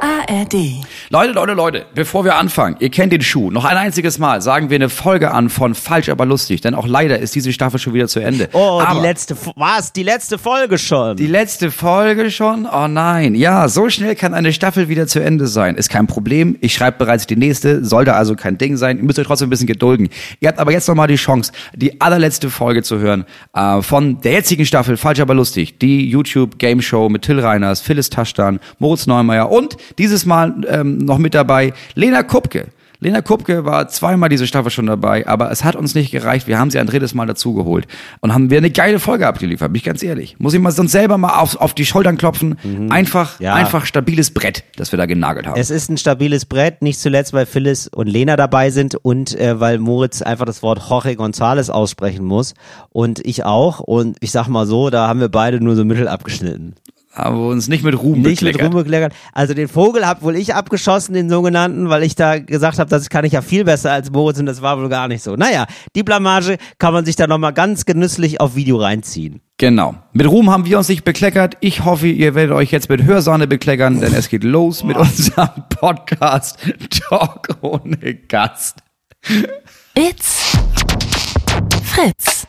ARD. Leute, Leute, Leute, bevor wir anfangen, ihr kennt den Schuh. Noch ein einziges Mal sagen wir eine Folge an von Falsch, aber lustig, denn auch leider ist diese Staffel schon wieder zu Ende. Oh, aber die letzte, was? Die letzte Folge schon. Die letzte Folge schon? Oh nein. Ja, so schnell kann eine Staffel wieder zu Ende sein. Ist kein Problem. Ich schreibe bereits die nächste. Sollte also kein Ding sein. Ihr müsst euch trotzdem ein bisschen gedulden. Ihr habt aber jetzt nochmal die Chance, die allerletzte Folge zu hören äh, von der jetzigen Staffel Falsch, aber lustig. Die YouTube Game Show mit Till Reiners, Phyllis Taschdan, Moritz Neumeier und dieses Mal ähm, noch mit dabei Lena Kupke. Lena Kupke war zweimal diese Staffel schon dabei, aber es hat uns nicht gereicht. Wir haben sie ein drittes Mal dazugeholt und haben wir eine geile Folge abgeliefert, bin ich ganz ehrlich. Muss ich mal sonst selber mal auf, auf die Schultern klopfen. Einfach, Ja. einfach stabiles Brett, das wir da genagelt haben. Es ist ein stabiles Brett, nicht zuletzt, weil Phyllis und Lena dabei sind und äh, weil Moritz einfach das Wort Jorge González aussprechen muss und ich auch. Und ich sag mal so, da haben wir beide nur so mittel abgeschnitten. Haben wir uns nicht mit Ruhm Nicht mit bekleckert. rumgekleckert. Also den Vogel hab wohl ich abgeschossen, den sogenannten, weil ich da gesagt habe, das kann ich ja viel besser als Moritz und das war wohl gar nicht so. Naja, die Blamage kann man sich da nochmal ganz genüsslich auf Video reinziehen. Genau. Mit Ruhm haben wir uns nicht bekleckert. Ich hoffe, ihr werdet euch jetzt mit Hörsahne bekleckern, denn es geht los mit unserem Podcast Talk ohne Gast. It's Fritz.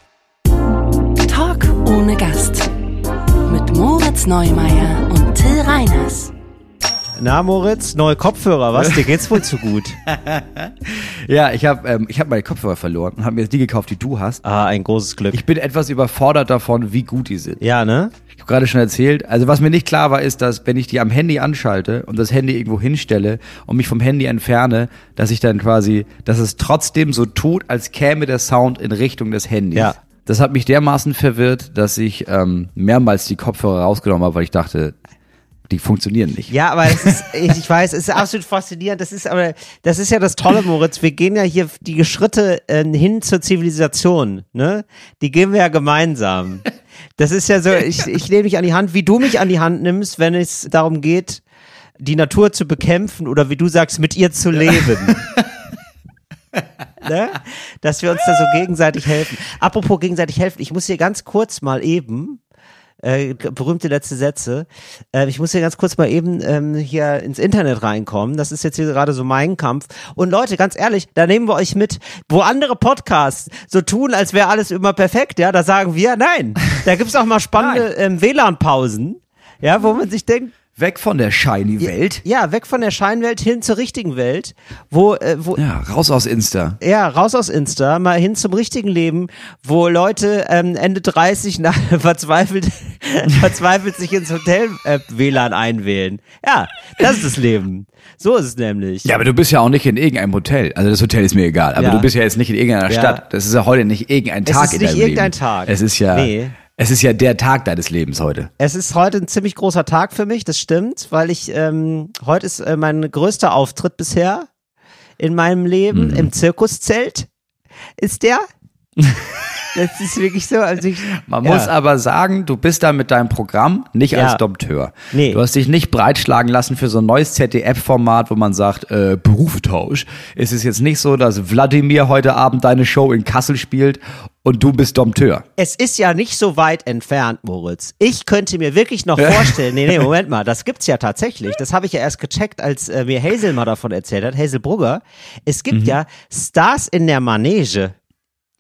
Talk ohne Gast. Moritz Neumeier und Till Reiners. Na Moritz, neue Kopfhörer, was? Dir geht's wohl zu gut? Ja, ich habe ähm, ich hab meine Kopfhörer verloren und habe mir jetzt die gekauft, die du hast. Ah, ein großes Glück. Ich bin etwas überfordert davon, wie gut die sind. ja, ne? Ich habe gerade schon erzählt. Also was mir nicht klar war, ist, dass wenn ich die am Handy anschalte und das Handy irgendwo hinstelle und mich vom Handy entferne, dass ich dann quasi, dass es trotzdem so tut, als käme der Sound in Richtung des Handys. Ja. Das hat mich dermaßen verwirrt, dass ich ähm, mehrmals die Kopfhörer rausgenommen habe, weil ich dachte, die funktionieren nicht. Ja, aber es ist, ich weiß, es ist absolut faszinierend. Das ist aber, das ist ja das Tolle, Moritz. Wir gehen ja hier die Schritte äh, hin zur Zivilisation, ne? Die gehen wir ja gemeinsam. Das ist ja so, ich, ich nehme mich an die Hand, wie du mich an die Hand nimmst, wenn es darum geht, die Natur zu bekämpfen oder wie du sagst, mit ihr zu leben. ne? Dass wir uns da so gegenseitig helfen. Apropos gegenseitig helfen, ich muss hier ganz kurz mal eben, äh, berühmte letzte Sätze. Äh, ich muss hier ganz kurz mal eben ähm, hier ins Internet reinkommen. Das ist jetzt hier gerade so mein Kampf. Und Leute, ganz ehrlich, da nehmen wir euch mit, wo andere Podcasts so tun, als wäre alles immer perfekt. Ja, da sagen wir, nein, da gibt's auch mal spannende ähm, WLAN-Pausen. Ja, wo man sich denkt, Weg von der shiny Welt. ja, weg von der Scheinwelt hin zur richtigen Welt, wo, äh, wo, Ja, raus aus Insta. ja, raus aus Insta, mal hin zum richtigen Leben, wo Leute ähm, Ende 30 nach, verzweifelt, verzweifelt sich ins Hotel äh, WLAN einwählen. Ja, das ist das Leben. So ist es nämlich. Ja, aber du bist ja auch nicht in irgendeinem Hotel. Also das Hotel ist mir egal. Aber Ja. du bist ja jetzt nicht in irgendeiner Ja. Stadt. Das ist ja heute nicht irgendein Es Tag ist in nicht deinem irgendein Leben. Tag. Es ist ja, Nee. Es ist ja der Tag deines Lebens heute. Es ist heute ein ziemlich großer Tag für mich, das stimmt, weil ich, ähm, heute ist äh, mein größter Auftritt bisher in meinem Leben Mhm. im Zirkuszelt. Ist der? das ist wirklich so. Also ich, Man ja. muss aber sagen, du bist da mit deinem Programm nicht Ja. als Dompteur. Nee. Du hast dich nicht breitschlagen lassen für so ein neues ZDF-Format, wo man sagt, äh, Berufetausch. Es ist jetzt nicht so, dass Wladimir heute Abend deine Show in Kassel spielt und du bist Dompteur. Es ist ja nicht so weit entfernt, Moritz. Ich könnte mir wirklich noch vorstellen, nee, nee, Moment mal, das gibt's ja tatsächlich. Das habe ich ja erst gecheckt, als äh, mir Hazel mal davon erzählt hat, Hazel Brugger. Es gibt ja Stars in der Manege.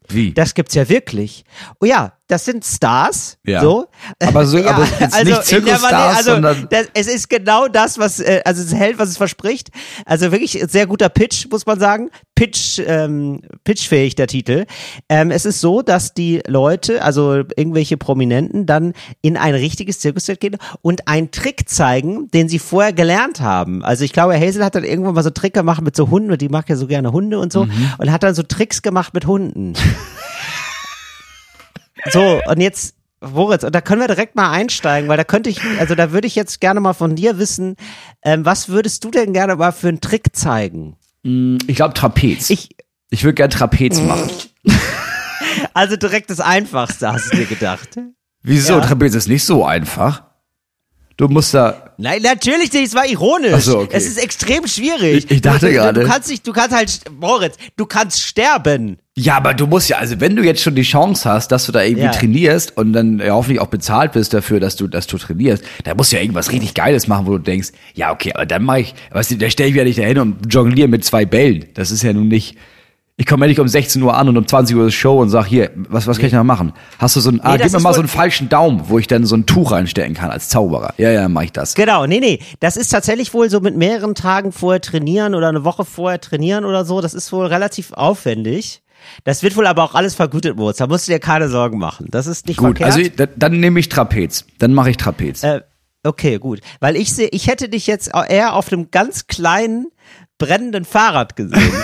Wie? Das gibt's ja wirklich. Oh ja, das sind Stars, Ja. so. Aber so- aber jetzt nicht in der Zirkusstars, also, das, es ist genau das, was, äh, also es hält, was es verspricht. Also wirklich sehr guter Pitch, muss man sagen. Pitch, ähm, pitchfähig der Titel. Ähm, es ist so, dass die Leute, also irgendwelche Prominenten, dann in ein richtiges Zirkuszelt gehen und einen Trick zeigen, den sie vorher gelernt haben. Also ich glaube, Hazel hat dann irgendwann mal so Trick gemacht mit so Hunden und die mag ja so gerne Hunde und so Mhm. und hat dann so Tricks gemacht mit Hunden. So, und jetzt, Moritz, und da können wir direkt mal einsteigen, weil da könnte ich, also da würde ich jetzt gerne mal von dir wissen, ähm, was würdest du denn gerne mal für einen Trick zeigen? Ich glaube Trapez. Ich, Ich würde gern Trapez machen. also direkt das Einfachste, hast du dir gedacht. Wieso? Ja. Trapez ist nicht so einfach. Du musst da. Nein, natürlich nicht, es war ironisch. Ach so, okay. Es ist extrem schwierig. Ich- ich dachte du, du, gerade- Du kannst nicht, du kannst halt, Moritz, du kannst sterben. Ja, aber du musst ja, also wenn du jetzt schon die Chance hast, dass du da irgendwie Ja. trainierst und dann ja, hoffentlich auch bezahlt bist dafür, dass du, dass du trainierst, dann musst du ja irgendwas richtig Geiles machen, wo du denkst, ja, okay, aber dann mache ich, weißt du, da stelle ich mich ja nicht dahin und jongliere mit zwei Bällen. Das ist ja nun nicht. Ich komme nicht um 16 Uhr an und um 20 Uhr ist Show und sag, hier, was, was kann ich noch machen? Hast du so einen, ah, gib mir ist mal wohl- so einen falschen Daumen, wo ich dann so ein Tuch reinstecken kann als Zauberer. Ja, ja, dann mach ich das. Genau, nee, nee. Das ist tatsächlich wohl so mit mehreren Tagen vorher trainieren oder eine Woche vorher trainieren oder so. Das ist wohl relativ aufwendig. Das wird wohl aber auch alles vergütet, Moritz. Da musst du dir keine Sorgen machen. Das ist nicht Gut, verkehrt. also ich- dann, dann nehme ich Trapez. Dann mache ich Trapez. Äh, okay, gut. Weil ich sehe, ich hätte dich jetzt eher auf einem ganz kleinen, brennenden Fahrrad gesehen.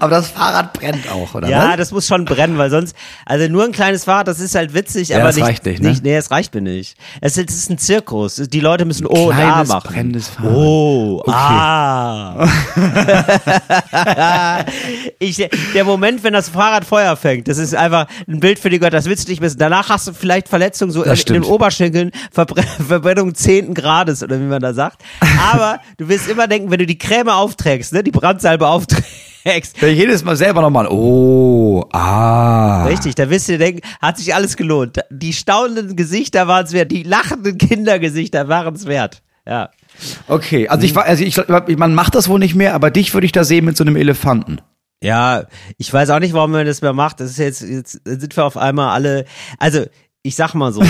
aber das Fahrrad brennt auch, oder ja, was? das muss schon brennen, weil sonst, also nur ein kleines Fahrrad, das ist halt witzig, Ja, aber das nicht, reicht nicht, ne? Nee, es reicht mir nicht. Es ist, es ist ein Zirkus. Die Leute müssen Oh und A machen. brennendes Fahrrad. Oh, ah. ich, der Moment, wenn das Fahrrad Feuer fängt, das ist einfach ein Bild für die Gott, das willst du nicht wissen. Danach hast du vielleicht Verletzungen so in, in den. Oberschenkeln, Verbre Verbrennung zehnten Grades oder wie man da sagt. Aber du wirst immer denken, wenn du die Creme aufträgst, ne, die Brandsalbe aufträgst, Wenn ich jedes Mal selber nochmal, oh, ah. Richtig, da wirst du denken, hat sich alles gelohnt. Die staunenden Gesichter waren es wert, die lachenden Kindergesichter waren es wert. Ja. Okay, also ich war, also ich, man macht das wohl nicht mehr, aber dich würde ich da sehen mit so einem Elefanten. Ja, ich weiß auch nicht, warum man das mehr macht. Das ist jetzt, jetzt sind wir auf einmal alle, also, ich sag mal so.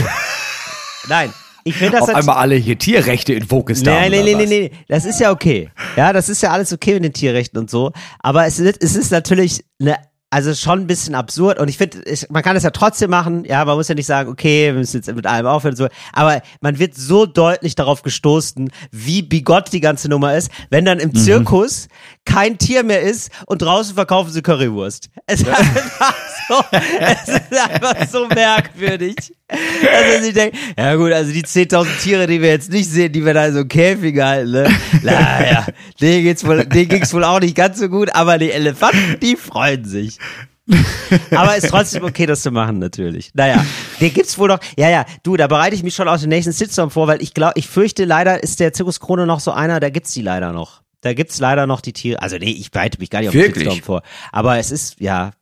Nein, ich finde das Auf einmal alle hier Tierrechte in. Nein, nein, oder nein, was? nein, nein, das ist ja okay. Ja, das ist ja alles okay mit den Tierrechten und so. Aber es ist, es ist natürlich eine, also schon ein bisschen absurd und ich finde, man kann es ja trotzdem machen. Ja, man muss ja nicht sagen, okay, wir müssen jetzt mit allem aufhören und so. Aber man wird so deutlich darauf gestoßen, wie bigott die ganze Nummer ist, wenn dann im Mhm. Zirkus kein Tier mehr ist und draußen verkaufen sie Currywurst. Es ist einfach so, es ist einfach so merkwürdig. Also ich denke, ja gut, also die 10.000 Tiere, die wir jetzt nicht sehen, die wir da in so Käfig halten, ne? Naja, denen geht's wohl, denen ging's wohl auch nicht ganz so gut, aber die Elefanten, die freuen sich. Aber ist trotzdem okay, das zu machen, natürlich. Naja, den gibt's wohl noch. Ja, ja, du, da bereite ich mich schon auf den nächsten Shitstorm vor, weil ich glaube, ich fürchte, leider ist der Zirkus Krone noch so einer, da gibt's die leider noch. Da gibt's leider noch die Tiere. Also nee, ich bereite mich gar nicht auf den Wirklich? Shitstorm vor. Aber es ist, ja,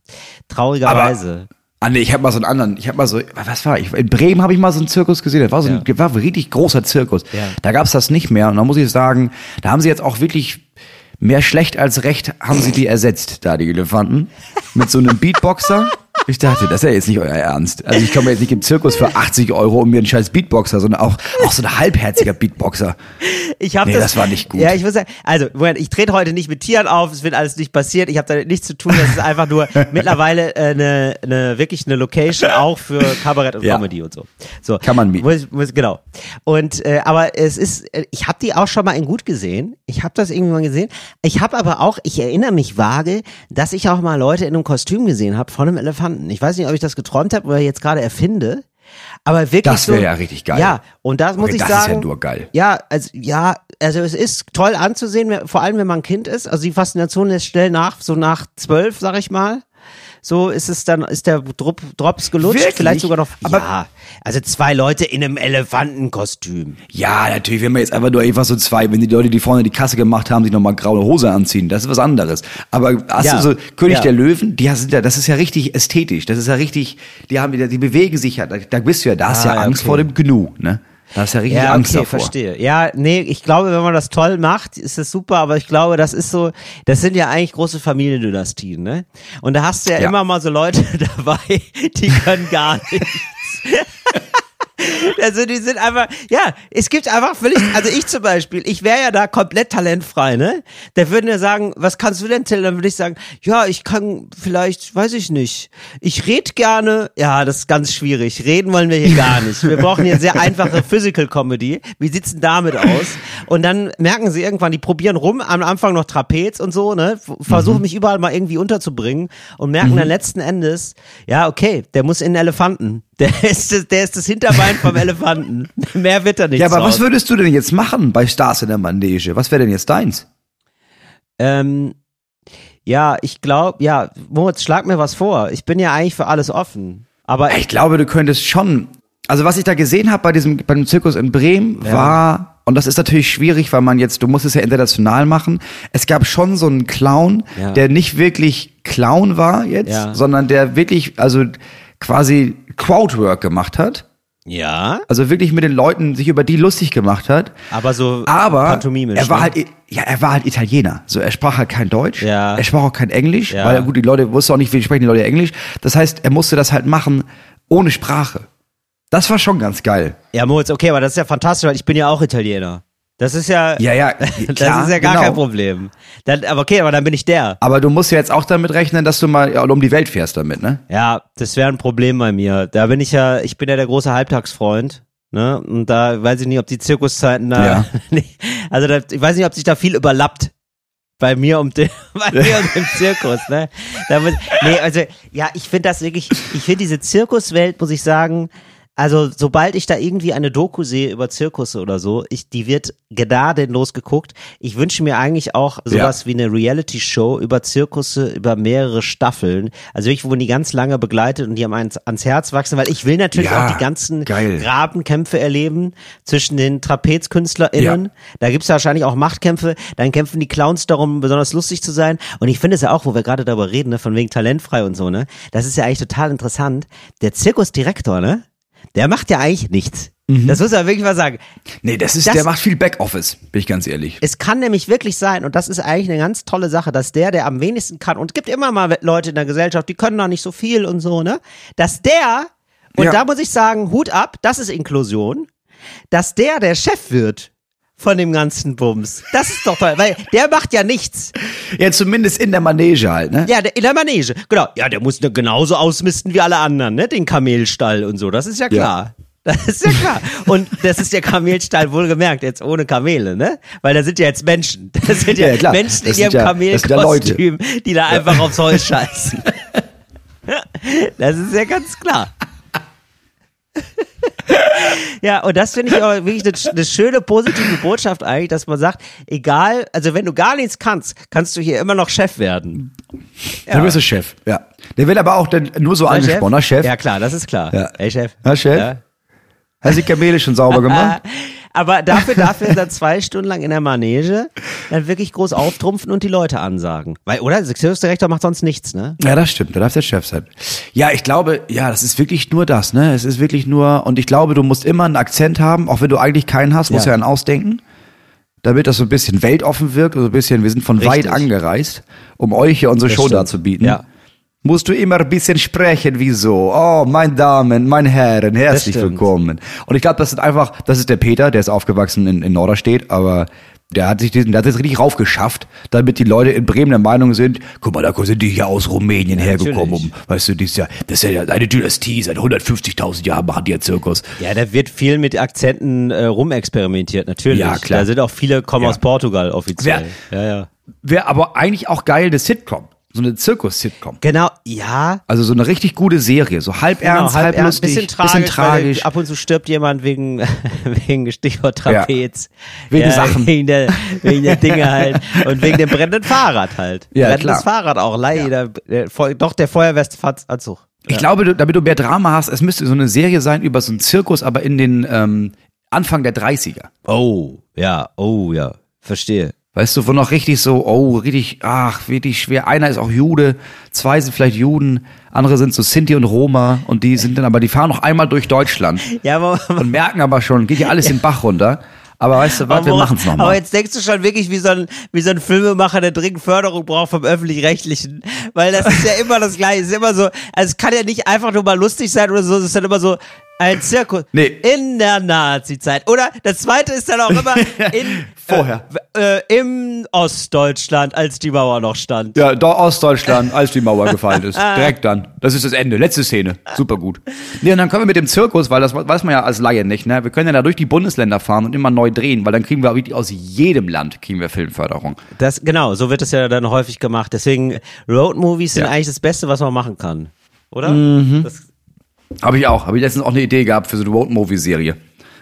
traurigerweise. Ah nee, ich habe mal so einen anderen, ich habe mal so, was war ich? In Bremen habe ich mal so einen Zirkus gesehen, das war so ein, war ein richtig großer Zirkus. Ja. Da gab's das nicht mehr und da muss ich sagen, da haben sie jetzt auch wirklich mehr schlecht als recht haben sie die ersetzt, da die Elefanten, mit so einem Beatboxer. Ich dachte, das ist ja jetzt nicht euer Ernst. Also ich komme jetzt nicht im Zirkus für 80 Euro um mir einen scheiß Beatboxer, sondern auch, auch so ein halbherziger Beatboxer. Ich habe Nee, das, das war nicht gut. Ja, ich muss sagen, also ich trete heute nicht mit Tieren auf, es wird alles nicht passiert, ich habe damit nichts zu tun, das ist einfach nur mittlerweile äh, eine, eine wirklich eine Location auch für Kabarett und Ja. Comedy und so. So Kann man mieten. Muss, muss, genau. Und äh, aber es ist, äh, ich habe die auch schon mal in gut gesehen. Ich habe das irgendwie mal gesehen. Ich habe aber auch, ich erinnere mich vage, dass ich auch mal Leute in einem Kostüm gesehen habe von einem Elefanten. Ich weiß nicht, ob ich das geträumt habe oder jetzt gerade erfinde. Aber wirklich Das wär so, ja richtig geil. Ja, und das muss Okay, ich das ist sagen. ja nur geil. Ja, also ja, also es ist toll anzusehen, vor allem wenn man ein Kind ist. Also die Faszination ist schnell nach, so nach zwölf, sag ich mal. So ist es dann, ist der Drop, Drops gelutscht, Wirklich? vielleicht sogar noch. Aber- ja, also zwei Leute in einem Elefantenkostüm. Ja, natürlich, wenn man jetzt einfach nur einfach so zwei, wenn die Leute, die vorne die Kasse gemacht haben, sich nochmal graue Hose anziehen, das ist was anderes. Aber hast Ja. du so König Ja. der Löwen, die sind ja, das ist ja richtig ästhetisch, das ist ja richtig, die haben, die, die bewegen sich ja, da, da bist du ja, da hast du Ah, ja ja, Angst okay. vor dem Gnu, ne? Da du ja richtig Ja, Angst okay, davor. verstehe. Ja, nee, ich glaube, wenn man das toll macht, ist das super, aber ich glaube, das ist so, das sind ja eigentlich große Familiendynastien, ne? Und da hast du ja, Ja. immer mal so Leute dabei, die können gar nichts. Also die sind einfach, ja, es gibt einfach völlig, also ich zum Beispiel, ich wäre ja da komplett talentfrei, ne? Da würden ja sagen, was kannst du denn, Till? Dann würde ich sagen, ja, ich kann vielleicht, weiß ich nicht, ich red gerne, ja, das ist ganz schwierig, reden wollen wir hier gar nicht. Wir brauchen hier sehr einfache Physical Comedy. Wie sieht's denn damit aus? Und dann merken sie irgendwann, die probieren rum, am Anfang noch Trapez und so, ne? Versuchen mich überall mal irgendwie unterzubringen und merken dann letzten Endes, ja, okay, der muss in den Elefanten. Der ist das, der ist das Hinterbein vom Elefanten. Mehr wird er nicht. Ja, aber was draus. würdest du denn jetzt machen bei Stars in der Manege? Was wäre denn jetzt deins? Ähm, ja, ich glaube, ja, Moritz, schlag mir was vor. Ich bin ja eigentlich für alles offen. Aber Ich glaube, du könntest schon, Also was ich da gesehen habe bei diesem bei dem Zirkus in Bremen war und das ist natürlich schwierig, weil man jetzt du musst es ja international machen. Es gab schon so einen Clown, Ja. der nicht wirklich Clown war jetzt, Ja. sondern der wirklich also quasi Crowdwork gemacht hat. Ja, Also wirklich mit den Leuten sich über die lustig gemacht hat. aber so Aber pantomimisch. er war ne? halt, ja, er war halt Italiener. So, er sprach halt kein Deutsch. Ja. Er sprach auch kein Englisch, Ja. weil gut, die Leute wussten auch nicht, wie sprechen die Leute Englisch. Das heißt, er musste das halt machen ohne Sprache. Das war schon ganz geil. Ja, Moritz, okay, aber das ist ja fantastisch, weil ich bin ja auch Italiener. Das ist ja, Ja, ja, das klar, ist ja gar genau. kein Problem. Dann, aber okay, aber dann bin ich der. Aber du musst ja jetzt auch damit rechnen, dass du mal um die Welt fährst damit, ne? Ja, das wäre ein Problem bei mir. Da bin ich ja, ich bin ja der große Halbtagsfreund. Ne? Und da weiß ich nicht, ob die Zirkuszeiten da. Ja. also da, ich weiß nicht, ob sich da viel überlappt. Bei mir um den, bei mir und dem Zirkus, ne? Da muss, nee, also, ja, ich finde das wirklich, ich finde diese Zirkuswelt, muss ich sagen, also sobald ich da irgendwie eine Doku sehe über Zirkusse oder so, ich, die wird gnadenlos geguckt. Ich wünsche mir eigentlich auch sowas wie eine Reality-Show über Zirkusse, über mehrere Staffeln. Also wirklich, wo man die ganz lange begleitet und die am ans, ans Herz wachsen, weil ich will natürlich Ja, auch die ganzen geil. Grabenkämpfe erleben zwischen den TrapezkünstlerInnen. Ja. Da gibt's wahrscheinlich auch Machtkämpfe. Dann kämpfen die Clowns darum, besonders lustig zu sein. Und ich finde es ja auch, wo wir gerade darüber reden, ne, von wegen talentfrei und so, ne? Das ist ja eigentlich total interessant. Der Zirkusdirektor, ne? Der macht ja eigentlich nichts. Das muss man wirklich mal sagen. Nee, das ist, Das- der macht viel Backoffice, bin ich ganz ehrlich. Es kann nämlich wirklich sein, und das ist eigentlich eine ganz tolle Sache, dass der, der am wenigsten kann, und es gibt immer mal Leute in der Gesellschaft, die können noch nicht so viel und so, ne? Dass der, und Ja. da muss ich sagen, Hut ab, das ist Inklusion, dass der der Chef wird von dem ganzen Bums. Das ist doch toll, weil der macht ja nichts. Ja, zumindest in der Manege halt, ne? Ja, in der Manege, genau. Ja, der muss genauso ausmisten wie alle anderen, ne? Den Kamelstall und so, das ist ja klar. Das ist ja klar. Und das ist der Kamelstall wohlgemerkt, jetzt ohne Kamele, ne? Weil da sind ja jetzt Menschen. Das sind ja, Ja, ja, klar. Menschen Das in ihrem ja- sind ja. Kamelkostüm, die da einfach aufs Holz scheißen. Das ist ja ganz klar. Ja, und das finde ich aber wirklich eine, eine schöne positive Botschaft eigentlich, dass man sagt, egal, also wenn du gar nichts kannst, kannst du hier immer noch Chef werden. Dann bist du Chef, ja. Der wird aber auch dann nur so Na, angesprochen, na, Chef. Ja, klar, das ist klar. Ja. Ey, Chef. Na, Chef? Ja. Hast du die Kamele schon sauber gemacht? Aber dafür, dafür dann zwei Stunden lang in der Manege dann wirklich groß auftrumpfen und die Leute ansagen. Weil, oder? Der Zirkusdirektor macht sonst nichts, ne? Ja, das stimmt, da darf der Chef sein. Ja, ich glaube, ja, das ist wirklich nur das, ne? Es ist wirklich nur, und ich glaube, du musst immer einen Akzent haben, auch wenn du eigentlich keinen hast, musst du Ja. ja einen ausdenken. Damit das so ein bisschen weltoffen wirkt, so ein bisschen, wir sind von Richtig. weit angereist, um euch hier unsere Das Show stimmt. darzubieten. Ja. Musst du immer ein bisschen sprechen, wie so. Oh, meine Damen, meine Herren, herzlich willkommen. Und ich glaube, das ist einfach, das ist der Peter, der ist aufgewachsen in, in Norderstedt, aber der hat sich diesen, der hat es richtig raufgeschafft, damit die Leute in Bremen der Meinung sind, guck mal, da sind die hier aus Rumänien hergekommen, um, weißt du, dieses Jahr, das ist ja eine Dynastie, seit 150.000 Jahren machen die ja Zirkus. Ja, da wird viel mit Akzenten äh, rumexperimentiert, natürlich. Ja, klar. Da sind auch viele, kommen Ja. aus Portugal offiziell. Ja, ja. Wäre aber eigentlich auch geil, eine Sitcom, so eine Zirkus-Sitcom. Genau, ja. Also so eine richtig gute Serie, so halb Genau, ernst, halb, ernst, lustig, bisschen tragisch, bisschen tragisch. Ab und zu stirbt jemand wegen, wegen Stichwort Trapez. Wegen Sachen. Wegen der, wegen der Dinge halt. Und wegen dem brennenden Fahrrad halt. Ja, Brennendes klar. Fahrrad auch. Leider, der, Feu- doch der Feuerwehranzug. Ich glaube, du, damit du mehr Drama hast, es müsste so eine Serie sein über so einen Zirkus, aber in den ähm, Anfang der 30er. Oh, ja, oh, ja. Verstehe. Weißt du, wo noch richtig so, oh, richtig, ach, wirklich schwer. Einer ist auch Jude, zwei sind vielleicht Juden, andere sind so Sinti und Roma und die sind dann aber, die fahren noch einmal durch Deutschland Ja, aber, und merken aber schon, geht ja alles den Bach runter. Aber weißt du was, wir aber- machen's noch Aber nochmal. jetzt denkst du schon wirklich wie so ein, wie so ein Filmemacher, der dringend Förderung braucht vom Öffentlich-Rechtlichen. Weil das ist ja immer das Gleiche. Es ist immer so, also es kann ja nicht einfach nur mal lustig sein oder so, es ist dann immer so, ein Zirkus Nee. in der Nazi-Zeit. Oder das zweite ist dann auch immer in, Vorher. Äh, äh, im Ostdeutschland, als die Mauer noch stand. Ja, da Ostdeutschland, als die Mauer gefallen ist. Direkt dann. Das ist das Ende. Letzte Szene. Super gut. Nee, und dann können wir mit dem Zirkus, weil das weiß man ja als Laie nicht, ne? Wir können ja da durch die Bundesländer fahren und immer neu drehen, weil dann kriegen wir aus jedem Land kriegen wir Filmförderung. Das, genau, so wird es ja dann häufig gemacht. Deswegen, Roadmovies sind Ja. eigentlich das Beste, was man machen kann. Oder? Das, Habe ich auch. Habe ich letztens auch eine Idee gehabt für so eine Road-Movie-Serie.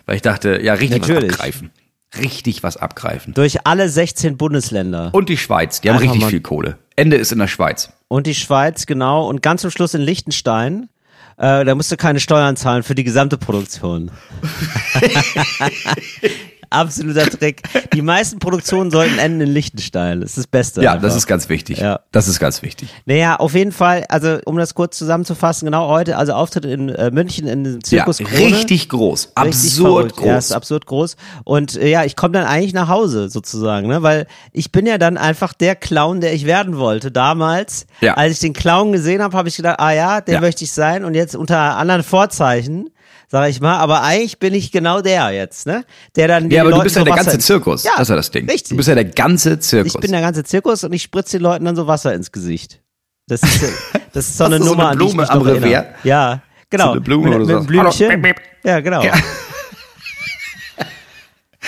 Weil ich dachte, ja, richtig Natürlich. was abgreifen. Richtig was abgreifen. durch alle 16 Bundesländer. Und die Schweiz, die haben Einfach richtig mal- viel Kohle. Ende ist in der Schweiz. Und die Schweiz, genau. Und ganz zum Schluss in Liechtenstein. Äh, da musst du keine Steuern zahlen für die gesamte Produktion. Absoluter Trick. Die meisten Produktionen sollten enden in Liechtenstein. Das ist das Beste. Ja, einfach. das ist ganz wichtig. Ja. Das ist ganz wichtig. Naja, auf jeden Fall, also um das kurz zusammenzufassen, genau heute, also Auftritt in äh, München in den Ja, Zirkus Krone. richtig groß. Richtig Absurd verrückt. groß. Ja, ist absurd groß. Und äh, ja, ich komme dann eigentlich nach Hause sozusagen, ne? Weil ich bin ja dann einfach der Clown, der ich werden wollte damals. Ja. Als ich den Clown gesehen habe, habe ich gedacht, ah ja, der Ja. möchte ich sein. Und jetzt unter anderen Vorzeichen, sage ich mal. Aber eigentlich bin ich genau der jetzt, ne? Der dann ja, aber du Leuten bist ja so der ganze ins- Zirkus. Ja, das ist ja das Ding. Richtig. Du bist ja der ganze Zirkus. Ich bin der ganze Zirkus und ich spritze den Leuten dann so Wasser ins Gesicht. Das ist, das ist so eine du so Nummer, eine an die ich Blume mich am. Revers? Ja, genau. So eine Blume mit, oder so. Blümchen. Ja, genau. Ja.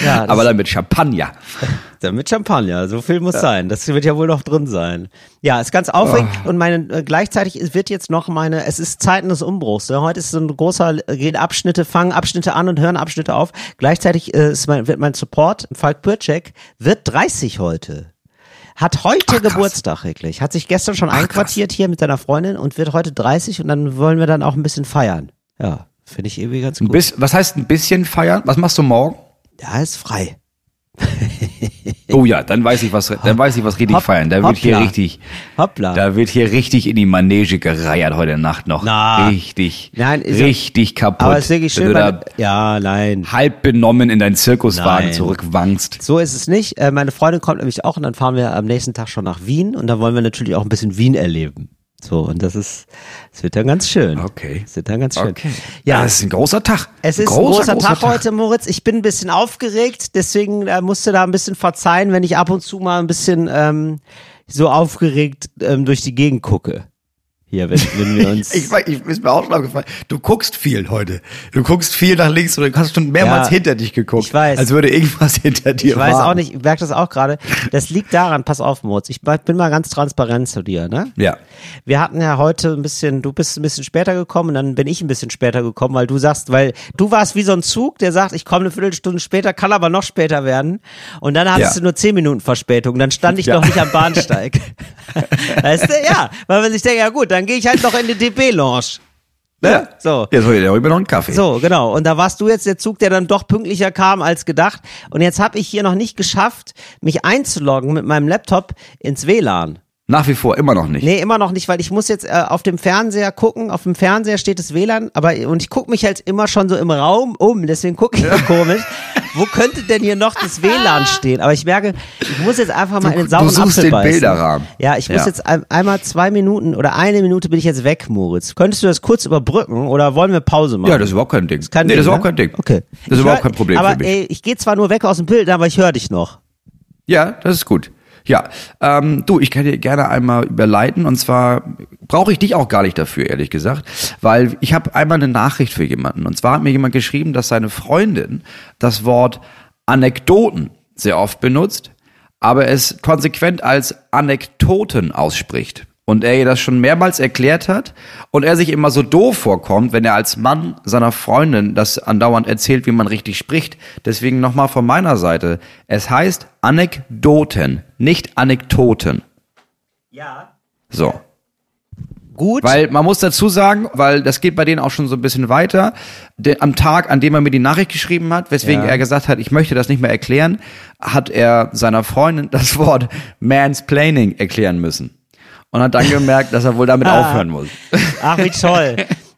Ja, aber dann mit Champagner. dann mit Champagner, so viel muss sein. Das wird ja wohl noch drin sein. Ja, ist ganz aufregend Oh. und meine äh, gleichzeitig ist- wird jetzt noch meine, es ist Zeiten des Umbruchs. Ja, heute ist so ein großer, äh, gehen Abschnitte, fangen Abschnitte an und hören Abschnitte auf. Gleichzeitig äh, ist mein, wird mein Support, Falk Birczek, wird 30 heute. Hat heute Ach, krass. Geburtstag wirklich. Hat sich gestern schon Ach, einquartiert hier mit seiner Freundin und wird heute 30 und dann wollen wir dann auch ein bisschen feiern. Ja, finde ich irgendwie ganz Ein gut. bis, was heißt ein bisschen feiern? Was machst du morgen? Ja, ist frei. Oh ja, dann weiß ich was, dann weiß ich was richtig Hopp- feiern. Da wird hier hoppla. richtig, Hoppla. da wird hier richtig in die Manege gereiert heute Nacht noch. Na. Richtig, Nein, ist ja- richtig kaputt. Aber es ist wirklich Wenn schön, du weil, da ja, nein. halb benommen in deinen Zirkuswagen Nein. zurückwankst. So ist es nicht. Äh, meine Freundin kommt nämlich auch und dann fahren wir am nächsten Tag schon nach Wien und da wollen wir natürlich auch ein bisschen Wien erleben. So, und das ist, es wird dann ganz schön. Okay. Es wird dann ganz schön. Okay. Ja, das ist ein großer Tag. es ist ein großer, Tag, heute, Moritz. Ich bin ein bisschen aufgeregt, deswegen äh, musst du da ein bisschen verzeihen, wenn ich ab und zu mal ein bisschen ähm, so aufgeregt ähm, durch die Gegend gucke. Hier, wenn, wenn wir uns. Ich, weiß, ich ist mir auch schon aufgefallen. Du guckst viel heute. Du guckst viel nach links oder du hast schon mehrmals Ja, hinter dich geguckt. ich weiß. Als würde irgendwas hinter dir Ich weiß warten. auch nicht, ich merke das auch gerade. Das liegt daran, pass auf, Moritz, ich bin mal ganz transparent zu dir, ne? Ja. Wir hatten ja heute ein bisschen, du bist ein bisschen später gekommen und dann bin ich ein bisschen später gekommen, weil du sagst, weil du warst wie so ein Zug, der sagt, ich komme eine Viertelstunde später, kann aber noch später werden. Und dann hattest Ja. du nur zehn Minuten Verspätung. Dann stand ich Ja. noch nicht am Bahnsteig. weißt du, ja, weil man sich denkt, ja gut, dann gehe ich halt noch in die DB-Lounge. Ne? Ja. So. Jetzt hol ich mir noch einen Kaffee. So, genau. Und da warst du jetzt der Zug, der dann doch pünktlicher kam als gedacht. Und jetzt habe ich hier noch nicht geschafft, mich einzuloggen mit meinem Laptop ins WLAN. Nach wie vor immer noch nicht. Nee, immer noch nicht, weil ich muss jetzt äh, auf dem Fernseher gucken. Auf dem Fernseher steht das WLAN, aber und ich gucke mich halt immer schon so im Raum um, deswegen gucke ich so komisch. Wo könnte denn hier noch das WLAN stehen? Aber ich merke, ich muss jetzt einfach mal in den sauren du suchst Apfel den beißen. Bilderrahmen. Ja, ich muss Ja. jetzt ein, einmal zwei Minuten oder eine Minute bin ich jetzt weg, Moritz. Könntest du das kurz überbrücken oder wollen wir Pause machen? Ja, das ist überhaupt kein Ding. Kein nee, Ding, das ist überhaupt ne? kein Ding. Okay. Das ist Ich überhaupt hör- kein Problem aber, für mich. Ey, ich gehe zwar nur weg aus dem Bild, aber ich höre dich noch. Ja, das ist gut. Ja, ähm, du, ich kann dir gerne einmal überleiten und zwar brauche ich dich auch gar nicht dafür, ehrlich gesagt, weil ich habe einmal eine Nachricht für jemanden und zwar hat mir jemand geschrieben, dass seine Freundin das Wort Anekdoten sehr oft benutzt, aber es konsequent als Anekdoten ausspricht. Und er ihr das schon mehrmals erklärt hat und er sich immer so doof vorkommt, wenn er als Mann seiner Freundin das andauernd erzählt, wie man richtig spricht. Deswegen nochmal von meiner Seite. Es heißt Anekdoten, nicht Anekdoten. Ja. So. Gut. Weil man muss dazu sagen, weil das geht bei denen auch schon so ein bisschen weiter, de, am Tag, an dem er mir die Nachricht geschrieben hat, weswegen Ja. er gesagt hat, ich möchte das nicht mehr erklären, hat er seiner Freundin das Wort Mansplaining erklären müssen. Und hat dann gemerkt, dass er wohl damit aufhören muss. Ach, wie toll.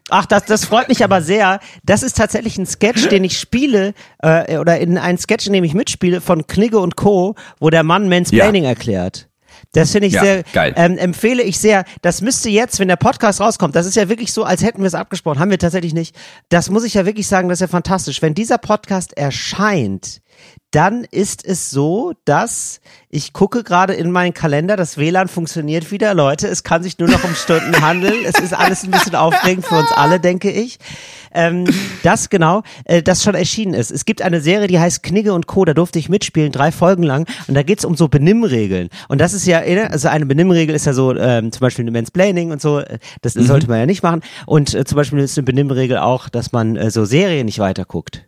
Ach, das, das freut mich aber sehr. Das ist tatsächlich ein Sketch, den ich spiele, äh, oder in ein Sketch, in dem ich mitspiele, von Knigge und Co., wo der Mann Mansplaining erklärt. Das finde ich Ja, sehr, geil. Ähm, empfehle ich sehr. Das müsste jetzt, wenn der Podcast rauskommt, das ist ja wirklich so, als hätten wir es abgesprochen, haben wir tatsächlich nicht. Das muss ich ja wirklich sagen, das ist ja fantastisch. Wenn dieser Podcast erscheint, dann ist es so, dass ich gucke gerade in meinen Kalender, das WLAN funktioniert wieder, Leute. Es kann sich nur noch um Stunden handeln. Es ist alles ein bisschen aufregend für uns alle, denke ich. Ähm, das genau, äh, das schon erschienen ist. Es gibt eine Serie, die heißt Knigge und Co. Da durfte ich mitspielen, drei Folgen lang. Und da geht's um so Benimmregeln. Und das ist ja, äh, also eine Benimmregel ist ja so, ähm, zum Beispiel eine Mansplaining und so. äh, Das sollte man ja nicht machen. Und äh, zum Beispiel ist eine Benimmregel auch, dass man äh, so Serien nicht weiterguckt.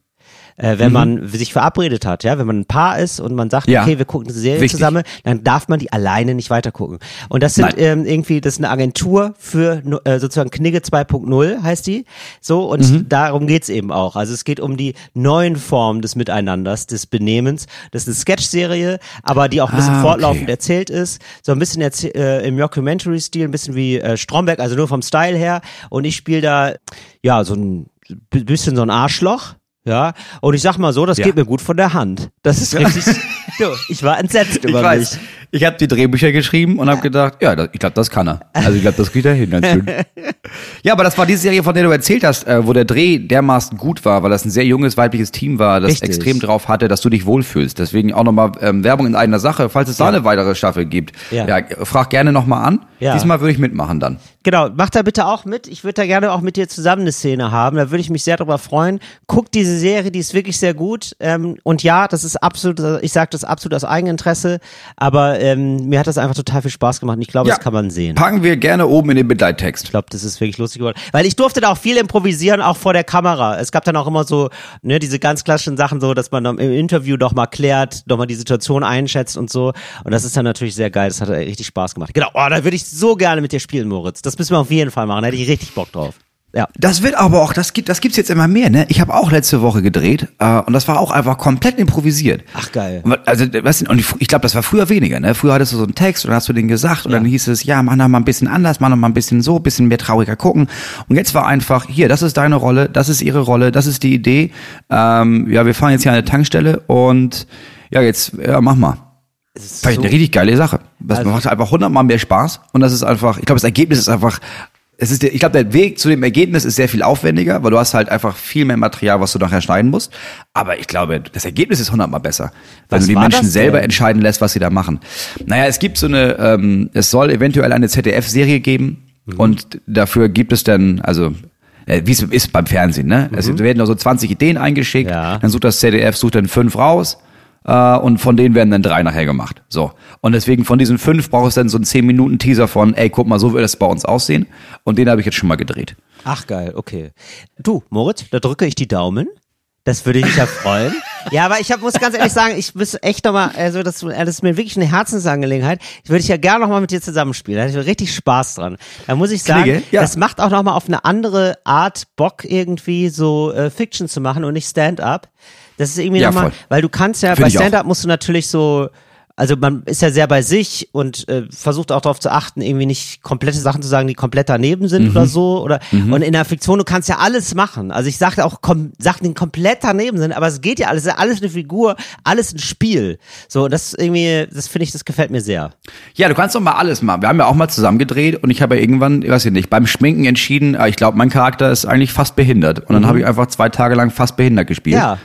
Äh, wenn man sich verabredet hat, ja, wenn man ein Paar ist und man sagt, Ja. okay, wir gucken eine Serie Wichtig. zusammen, dann darf man die alleine nicht weitergucken. Und das sind ähm, irgendwie, das ist eine Agentur für äh, sozusagen Knigge 2.0 heißt die. So, und Mhm. darum geht's eben auch. Also es geht um die neuen Formen des Miteinanders, des Benehmens. Das ist eine Sketch-Serie, aber die auch ein bisschen Ah, fortlaufend okay. erzählt ist. So ein bisschen äh, im Mockumentary-Stil, ein bisschen wie äh, Stromberg, also nur vom Style her. Und ich spiele da, ja, so ein bisschen so ein Arschloch. Ja, und ich sag mal so, das Ja. geht mir gut von der Hand. Das ist richtig. du, ich war entsetzt Ich über weiß. Ich habe die Drehbücher geschrieben und habe gedacht, ja, ich glaube, das kann er. Also ich glaube, das kriegt er hin. Ganz schön. ja, aber das war die Serie, von der du erzählt hast, äh, wo der Dreh dermaßen gut war, weil das ein sehr junges weibliches Team war, das Richtig. extrem drauf hatte, dass du dich wohlfühlst. Deswegen auch nochmal ähm, Werbung in eigener Sache, falls es da eine weitere Staffel gibt. Ja. Ja, frag gerne nochmal an. Ja. Diesmal würde ich mitmachen dann. Genau, mach da bitte auch mit. Ich würde da gerne auch mit dir zusammen eine Szene haben. Da würde ich mich sehr darüber freuen. Guck diese Serie, die ist wirklich sehr gut. Ähm, und ja, das ist absolut, ich sage das absolut aus Eigeninteresse, aber ähm, mir hat das einfach total viel Spaß gemacht. Und ich glaube, Ja. das kann man sehen. Packen wir gerne oben in den Begleittext. Ich glaube, das ist wirklich lustig geworden. Weil ich durfte da auch viel improvisieren, auch vor der Kamera. Es gab dann auch immer so, ne, diese ganz klassischen Sachen so, dass man im Interview doch mal klärt, doch mal die Situation einschätzt und so. Und das ist dann natürlich sehr geil. Das hat richtig Spaß gemacht. Genau, oh, da würde ich so gerne mit dir spielen, Moritz. Das müssen wir auf jeden Fall machen. Da hätte ich richtig Bock drauf. Ja. Das wird aber auch, das gibt, das gibt's jetzt immer mehr, ne? Ich habe auch letzte Woche gedreht äh, und das war auch einfach komplett improvisiert. Ach, geil. Und Also, weißt und ich, ich glaube, das war früher weniger, ne? Früher hattest du so einen Text und dann hast du den gesagt und dann hieß es, ja, mach noch mal ein bisschen anders, mach noch mal ein bisschen so, bisschen mehr trauriger gucken. Und jetzt war einfach, hier, das ist deine Rolle, das ist ihre Rolle, das ist die Idee. Ähm, ja, wir fahren jetzt hier an eine Tankstelle und ja, jetzt, ja, mach mal. Es ist Vielleicht so- eine richtig geile Sache. Das Also- macht einfach hundertmal mehr Spaß und das ist einfach, ich glaube, das Ergebnis ist einfach, es ist der, ich glaube, der Weg zu dem Ergebnis ist sehr viel aufwendiger, weil du hast halt einfach viel mehr Material, was du nachher schneiden musst. Aber ich glaube, das Ergebnis ist hundertmal besser, wenn Was du die Menschen selber entscheiden lässt, was sie da machen. Naja, es gibt so eine, ähm, es soll eventuell eine ZDF-Serie geben Mhm. und dafür gibt es dann, also äh, wie es ist beim Fernsehen, ne? Es werden nur so 20 Ideen eingeschickt, Mhm. Ja. dann sucht das ZDF, sucht dann fünf raus äh, und von denen werden dann drei nachher gemacht. So. Und deswegen von diesen fünf braucht es dann so einen 10 Minuten Teaser von, ey, guck mal, so wird es bei uns aussehen. Und den habe ich jetzt schon mal gedreht. Ach geil, okay. Du, Moritz, da drücke ich die Daumen. Das würde mich ja freuen. Ja, aber ich hab, muss ganz ehrlich sagen, ich muss echt nochmal, also das, das ist mir wirklich eine Herzensangelegenheit. Ich würde ich ja gerne nochmal mit dir zusammenspielen. Da hätte ich richtig Spaß dran. Da muss ich sagen, Knigge, ja. das macht auch nochmal auf eine andere Art Bock irgendwie so äh, Fiction zu machen und nicht Stand-up. Das ist irgendwie Ja, nochmal, voll. weil du kannst ja, Find bei. Stand-up musst du natürlich so, also man ist ja sehr bei sich und äh, versucht auch darauf zu achten, irgendwie nicht komplette Sachen zu sagen, die komplett daneben sind Mhm. oder so. Oder und in der Fiktion, du kannst ja alles machen. Also ich sagte auch kom Sachen, die komplett daneben sind, aber es geht ja alles, es ist alles eine Figur, alles ein Spiel. So, das irgendwie, das finde ich, das gefällt mir sehr. Ja, du kannst doch mal alles machen. Wir haben ja auch mal zusammen gedreht und ich habe ja irgendwann, ich weiß ich nicht, beim Schminken entschieden, äh, ich glaube, mein Charakter ist eigentlich fast behindert. Und dann habe ich einfach zwei Tage lang fast behindert gespielt. Mhm. Ja,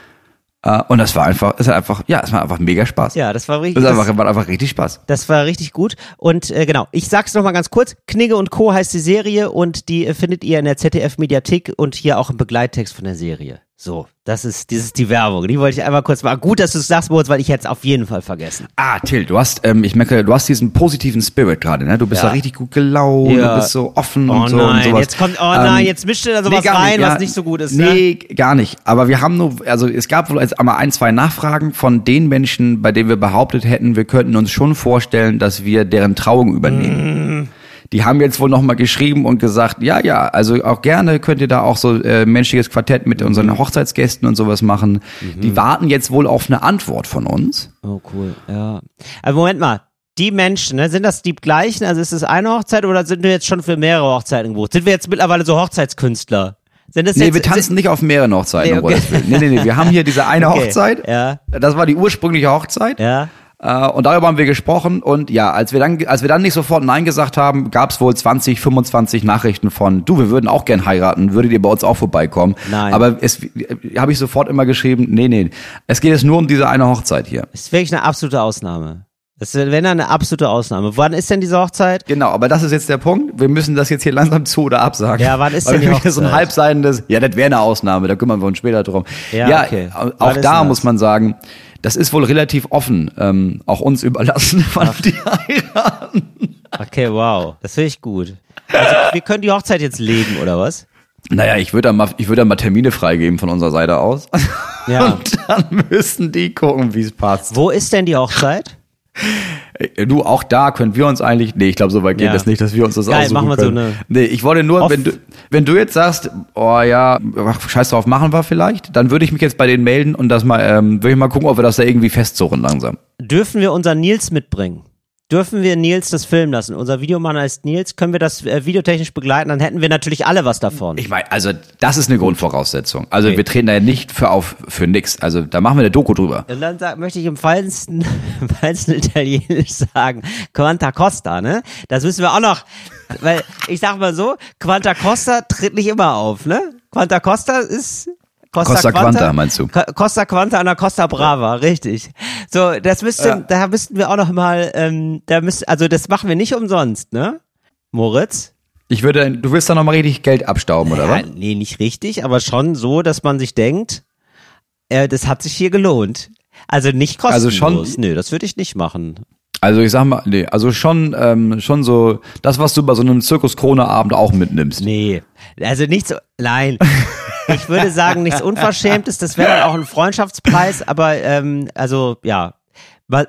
Und das war einfach, es hat einfach, ja, es war einfach mega Spaß. ja, das war richtig. Das, Das, einfach, war einfach richtig Spaß. das war richtig gut. Und äh, genau, ich sag's noch mal ganz kurz. Knigge und Co. heißt die Serie und die äh, findet ihr in der ZDF-Mediathek und hier auch im Begleittext von der Serie. So, das ist, das ist die Werbung. Die wollte ich einmal kurz mal. Gut, dass du es sagst, Moritz, weil ich hätte es auf jeden Fall vergessen. Ah, Till, du hast, ähm, ich merke, du hast diesen positiven Spirit gerade, ne? Du bist Ja. da richtig gut gelaunt, Ja. du bist so offen Oh und so und nein, sowas. jetzt kommt, oh nein, Ähm, jetzt mischt ihr da sowas gar rein, nicht, was ja. nicht so gut ist. Ne? Nee, gar nicht. Aber wir haben nur, also es gab wohl jetzt einmal ein, zwei Nachfragen von den Menschen, bei denen wir behauptet hätten, wir könnten uns schon vorstellen, dass wir deren Trauung übernehmen. Mm. Die haben jetzt wohl nochmal geschrieben und gesagt, ja, ja, also auch gerne könnt ihr da auch so äh, menschliches Quartett mit Mhm. unseren Hochzeitsgästen und sowas machen. Die warten jetzt wohl auf eine Antwort von uns. Oh, cool, ja. Aber Moment mal. Die Menschen, ne, sind das die gleichen? Also ist es eine Hochzeit oder sind wir jetzt schon für mehrere Hochzeiten gebucht? Sind wir jetzt mittlerweile so Hochzeitskünstler? Sind das Nee, jetzt, wir tanzen nicht auf mehreren Hochzeiten, Nee, okay. Nee, nee, nee, wir haben hier diese eine Okay, Hochzeit. ja. Das war die ursprüngliche Hochzeit. Ja. Äh, und darüber haben wir gesprochen. Und ja, als wir dann, als wir dann nicht sofort Nein gesagt haben, gab es wohl 20, 25 Nachrichten von, du, wir würden auch gern heiraten, würdet ihr bei uns auch vorbeikommen? Nein. Aber es äh, habe ich sofort immer geschrieben, nee, nee, es geht jetzt nur um diese eine Hochzeit hier. Das ist wirklich eine absolute Ausnahme. Das ist, wenn dann eine absolute Ausnahme. Wann ist denn diese Hochzeit? Genau, aber das ist jetzt der Punkt. Wir müssen das jetzt hier langsam zu oder absagen. Ja, wann ist Weil denn die wir so ein Hochzeit? halbseitendes, ja, das wäre eine Ausnahme, da kümmern wir uns später drum. Ja, okay. Wann auch da muss man sagen, das ist wohl relativ offen, ähm, auch uns überlassen, wann die heiraten. Okay, wow. Das finde ich gut. Also, wir können die Hochzeit jetzt legen, oder was? Naja, ich würde da mal, ich würde da mal Termine freigeben von unserer Seite aus. Ja. Und dann müssen die gucken, wie es passt. Wo ist denn die Hochzeit? Ey, Du, auch da können wir uns eigentlich, nee, ich glaube, so weit geht Ja. das nicht, dass wir uns das Geil, aussuchen machen wir so können. eine- nee, ich wollte nur, wenn du, wenn du jetzt sagst, oh ja, ach, scheiß drauf, machen wir vielleicht, dann würde ich mich jetzt bei denen melden und das mal, ähm, würde ich mal gucken, ob wir das da irgendwie festsuchen langsam. Dürfen wir unseren Nils mitbringen? Dürfen wir Nils das filmen lassen? Unser Videomann heißt Nils. Können wir das äh, videotechnisch begleiten? Dann hätten wir natürlich alle was davon. Ich meine, also das ist eine Grundvoraussetzung. Also Okay. wir treten da ja nicht für auf, für nix. Also da machen wir eine Doku drüber. Und dann sag, möchte ich im feinsten, im feinsten Italienisch sagen, Quanta Costa, ne? Das müssen wir auch noch, weil ich sag mal so, Quanta Costa tritt nicht immer auf, ne? Quanta Costa ist Costa, Costa Quanta, meinst du? Co- Costa Quanta an der Costa Brava, richtig. So, das müsste, Ja. da müssten wir auch noch mal, ähm, da müsst, also das machen wir nicht umsonst, ne? Moritz? Ich würde, du willst da nochmal richtig Geld abstauben, oder Ja, was? nee, nicht richtig, aber schon so, dass man sich denkt, äh, das hat sich hier gelohnt. Also nicht Also kostenlos. schon- Nö, das würde ich nicht machen. Also ich sag mal, nee, also schon, ähm, schon so, das, was du bei so einem Zirkus-Krone-Abend auch mitnimmst. Nee, also nichts, nein. Ich würde sagen, nichts Unverschämtes, das wäre dann auch ein Freundschaftspreis, aber ähm, also ja,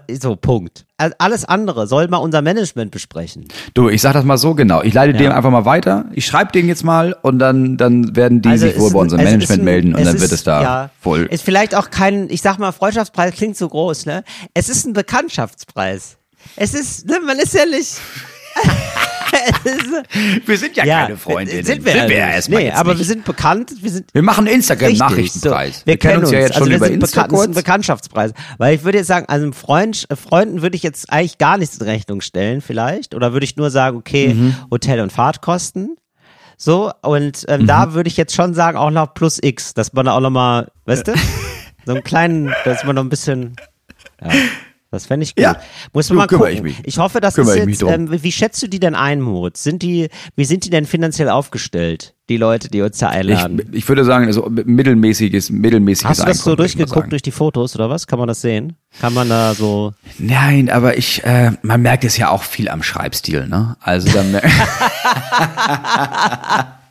so Punkt. Alles andere soll mal unser Management besprechen. Du, ich sag das mal so genau. Ich leite Ja. dem einfach mal weiter. Ich schreibe denen jetzt mal und dann, dann werden die Also sich wohl bei unserem Management ein- melden und dann wird ist- es da ja, wohl. Ist vielleicht auch kein, ich sag mal, Freundschaftspreis klingt so groß, ne? Es ist ein Bekanntschaftspreis. Es ist, ne, man ist ja nicht. Wir sind ja, ja, keine Freundinnen. Sind wir, ja ja nicht. erstmal Nee, aber nicht. wir sind bekannt, wir sind wir machen Instagram-Nachrichtenpreis. So. Wir, kennen uns ja jetzt also schon wir über sind Insta bekannt, das ist ein. Bekanntschaftspreis. Weil ich würde jetzt sagen, also Freund, Freunden würde ich jetzt eigentlich gar nichts in Rechnung stellen, vielleicht. Oder würde ich nur sagen, okay, Mhm. Hotel und Fahrtkosten. So, und ähm, Mhm. da würde ich jetzt schon sagen, auch noch plus X, dass man da auch nochmal, weißt du, so einen kleinen, dass man noch ein bisschen, ja, das fände ich gut. Ja, Muss man mal gucken. ich mich. hoffe, das Kümmere ist ich jetzt, ähm, wie schätzt du die denn ein, Moritz? Sind die, wie sind die denn finanziell aufgestellt, die Leute, die uns da einladen? Ich, ich würde sagen, so mittelmäßiges, mittelmäßiges Hast du das so Einkommen, ich mal durchgeguckt durch die Fotos oder was? Kann man das sehen? Kann man da so. Nein, aber ich, äh, man merkt es ja auch viel am Schreibstil, ne? Also dann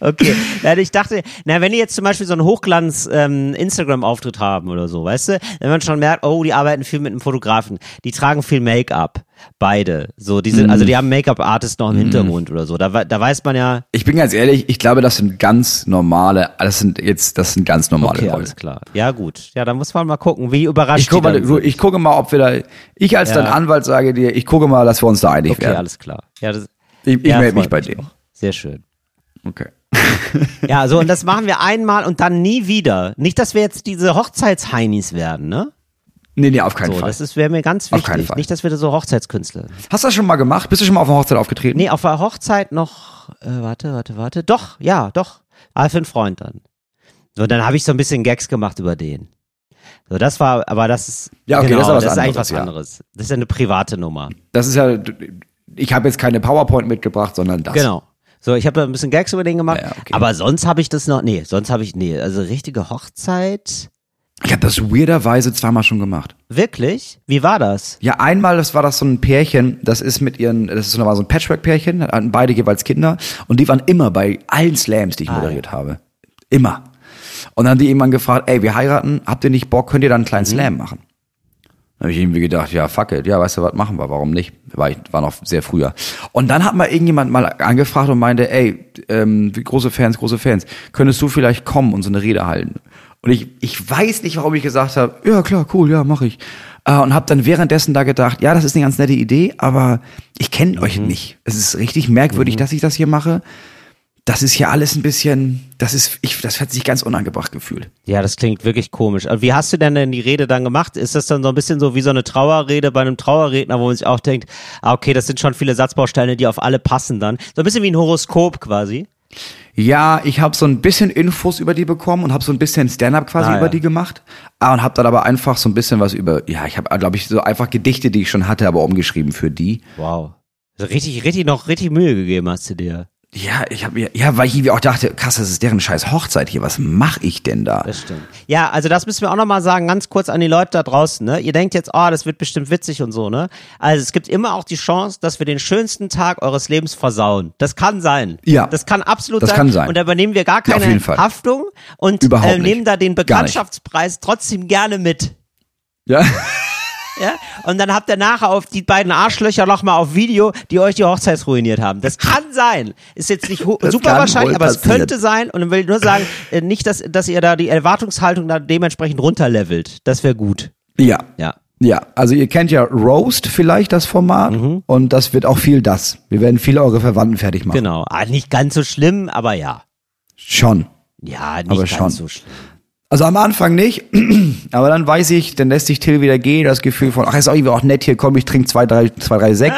Okay. ja, ich dachte, na, wenn die jetzt zum Beispiel so einen Hochglanz ähm, Instagram-Auftritt haben oder so, weißt du, wenn man schon merkt, oh, die arbeiten viel mit einem Fotografen, die tragen viel Make-up, beide. So, die sind, Mhm. also die haben Make-up-Artist noch im Hintergrund oder so. Da, da weiß man ja, ich bin ganz ehrlich, ich glaube, das sind ganz normale, das sind jetzt, das sind ganz normale okay, Leute. alles klar. Ja, gut. Ja, da muss man mal gucken, wie überrascht Ich gucke, mal, ich gucke mal, ob wir da, ich als Ja. dein Anwalt sage dir, ich gucke mal, dass wir uns da einig Okay, werden. alles klar. Ja, das, Ich, ich ja, melde mich bei auch. Sehr schön. Okay. Ja, so, und das machen wir einmal und dann nie wieder. Nicht, dass wir jetzt diese Hochzeitsheinis werden, ne? Nee, nee, auf keinen So, Fall. das wäre mir ganz Auf keinen wichtig. Fall. Nicht, dass wir so Hochzeitskünstler. Hast du das schon mal gemacht? Bist du schon mal auf einer Hochzeit aufgetreten? Nee, auf der Hochzeit noch, äh, warte, warte, warte. Doch, ja, doch. Aber für einen Freund dann. So, dann habe ich so ein bisschen Gags gemacht über den. So, das war, aber das ist, Ja, okay, genau, das ist das ist eigentlich anderes, was ja. anderes. Das ist ja eine private Nummer. Das ist ja, ich habe jetzt keine PowerPoint mitgebracht, sondern das. Genau. So, ich habe da ein bisschen Gags über den gemacht, Ja, okay. aber sonst habe ich das noch, nee, sonst habe ich, nee, also richtige Hochzeit, Ich habe das weirderweise zweimal schon gemacht. wirklich? Wie war das? Ja, einmal, das war das so ein Pärchen, das ist mit ihren, das ist so, war so ein Patchwork-Pärchen, hatten beide jeweils Kinder und die waren immer bei allen Slams, die ich moderiert habe. Immer. Und dann haben die irgendwann gefragt, ey, wir heiraten, habt ihr nicht Bock, könnt ihr dann einen kleinen Slam machen? Dann habe ich irgendwie gedacht, ja, fuck it, ja, weißt du, was machen wir, warum nicht? War, ich, war noch sehr früher. Und dann hat mal irgendjemand mal angefragt und meinte, ey, ähm, wie große Fans, große Fans, könntest du vielleicht kommen und so eine Rede halten? Und ich, ich weiß nicht, warum ich gesagt habe, ja klar, cool, ja, mache ich. Äh, und habe dann währenddessen da gedacht, ja, das ist eine ganz nette Idee, aber ich kenne euch nicht. Es ist richtig merkwürdig, dass ich das hier mache. Das ist hier alles ein bisschen, das ist, ich, das hat sich ganz unangebracht gefühlt. Ja, das klingt wirklich komisch. Aber Wie hast du denn denn die Rede dann gemacht? Ist das dann so ein bisschen so wie so eine Trauerrede bei einem Trauerredner, wo man sich auch denkt, ah, okay, das sind schon viele Satzbausteine, die auf alle passen dann. So ein bisschen wie ein Horoskop quasi. Ja, ich habe so ein bisschen Infos über die bekommen und habe so ein bisschen Stand-up quasi Ah, über ja. die gemacht ah, und habe dann aber einfach so ein bisschen was über, ja, ich habe, glaube ich, so einfach Gedichte, die ich schon hatte, aber umgeschrieben für die. Wow. Also richtig, richtig noch richtig Mühe gegeben hast du dir. Ja, ich habe mir, ja, weil ich irgendwie auch dachte, krass, das ist deren scheiß Hochzeit hier. Was mache ich denn da? Das stimmt. Ja, also das müssen wir auch nochmal sagen, ganz kurz an die Leute da draußen, ne? Ihr denkt jetzt, oh, das wird bestimmt witzig und so, ne? Also es gibt immer auch die Chance, dass wir den schönsten Tag eures Lebens versauen. Das kann sein. Ja. Das kann absolut Das sein. kann sein. Und da übernehmen wir gar Ja, keine Fall. Haftung und äh, nehmen da den. Bekanntschaftspreis trotzdem gerne mit. Ja. Ja? Und dann habt ihr nachher auf die beiden Arschlöcher nochmal auf Video, die euch die Hochzeit ruiniert haben. Das kann sein. Ist jetzt nicht super wahrscheinlich, aber es könnte sein. Und dann will ich nur sagen, äh, nicht, dass, dass ihr da die Erwartungshaltung da dementsprechend runterlevelt. Das wäre gut. Ja. Ja. Ja, also ihr kennt ja Roast vielleicht das Format Mhm. und das wird auch viel das. Wir werden viele eure Verwandten fertig machen. Genau. Ah, nicht ganz so schlimm, aber ja. Schon. Ja, nicht Aber ganz schon. so schlimm. Also am Anfang nicht, aber dann weiß ich, dann lässt sich Till wieder gehen, das Gefühl von, ach, ist auch irgendwie auch nett, hier komm, ich trinke zwei, drei, zwei, drei Sekt.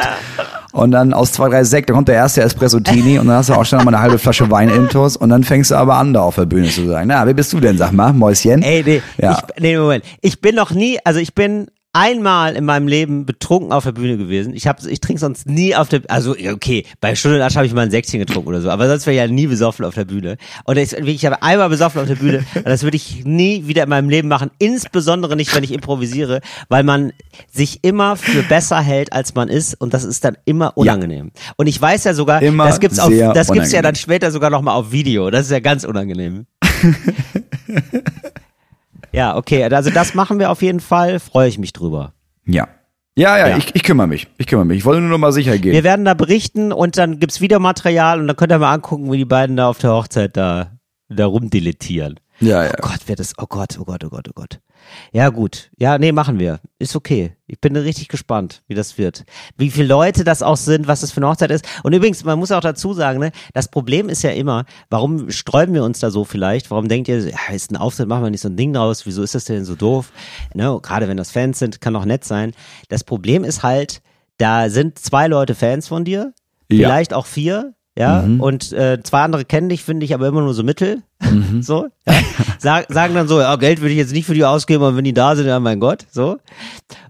Und dann aus zwei, drei Sekt, dann kommt der erste Espresso-Tini und dann hast du auch schon noch mal eine halbe Flasche Wein intus und dann fängst du aber an, da auf der Bühne zu sagen, na, wer bist du denn, sag mal, Mäuschen? Ey, nee, Ja. ich, nee, Moment. Ich bin noch nie, also ich bin einmal in meinem Leben betrunken auf der Bühne gewesen. Ich hab, ich trinke sonst nie auf der, also ja, okay, bei Stunde und Asch habe ich mal ein Säckchen getrunken oder so, aber sonst wäre ich ja nie besoffen auf der Bühne. Und ich, ich habe einmal besoffen auf der Bühne, und das würde ich nie wieder in meinem Leben machen, insbesondere nicht, wenn ich improvisiere, weil man sich immer für besser hält, als man ist und das ist dann immer unangenehm. Und ich weiß ja sogar, Immer das gibt's auf, gibt's ja dann später sogar noch mal auf Video. Das ist ja ganz unangenehm. Ja, okay, also das machen wir auf jeden Fall, freue ich mich drüber. Ja. Ja, ja, Ja. Ich, ich kümmere mich. Ich kümmere mich. Ich wollte nur noch mal sicher gehen. Wir werden da berichten und dann gibt's Videomaterial und dann könnt ihr mal angucken, wie die beiden da auf der Hochzeit da, da rumdilettieren. ja, ja. Oh Gott, wird das, oh Gott, oh Gott, oh Gott, oh Gott. Ja, gut. Ja, nee, machen wir. Ist okay. Ich bin richtig gespannt, wie das wird. Wie viele Leute das auch sind, was das für eine Hochzeit ist. Und übrigens, man muss auch dazu sagen, ne, das Problem ist ja immer, warum sträuben wir uns da so vielleicht? Warum denkt ihr, ja, ist ein Auftritt, machen wir nicht so ein Ding draus, wieso ist das denn so doof? Ne, gerade wenn das Fans sind, kann auch nett sein. Das Problem ist halt, da sind zwei Leute Fans von dir, Ja. vielleicht auch vier, ja, und äh, zwei andere kennen dich, finde ich aber immer nur so mittel, so, ja. Sag, sagen dann so, ja, Geld würde ich jetzt nicht für die ausgeben, aber wenn die da sind, ja, mein Gott, so.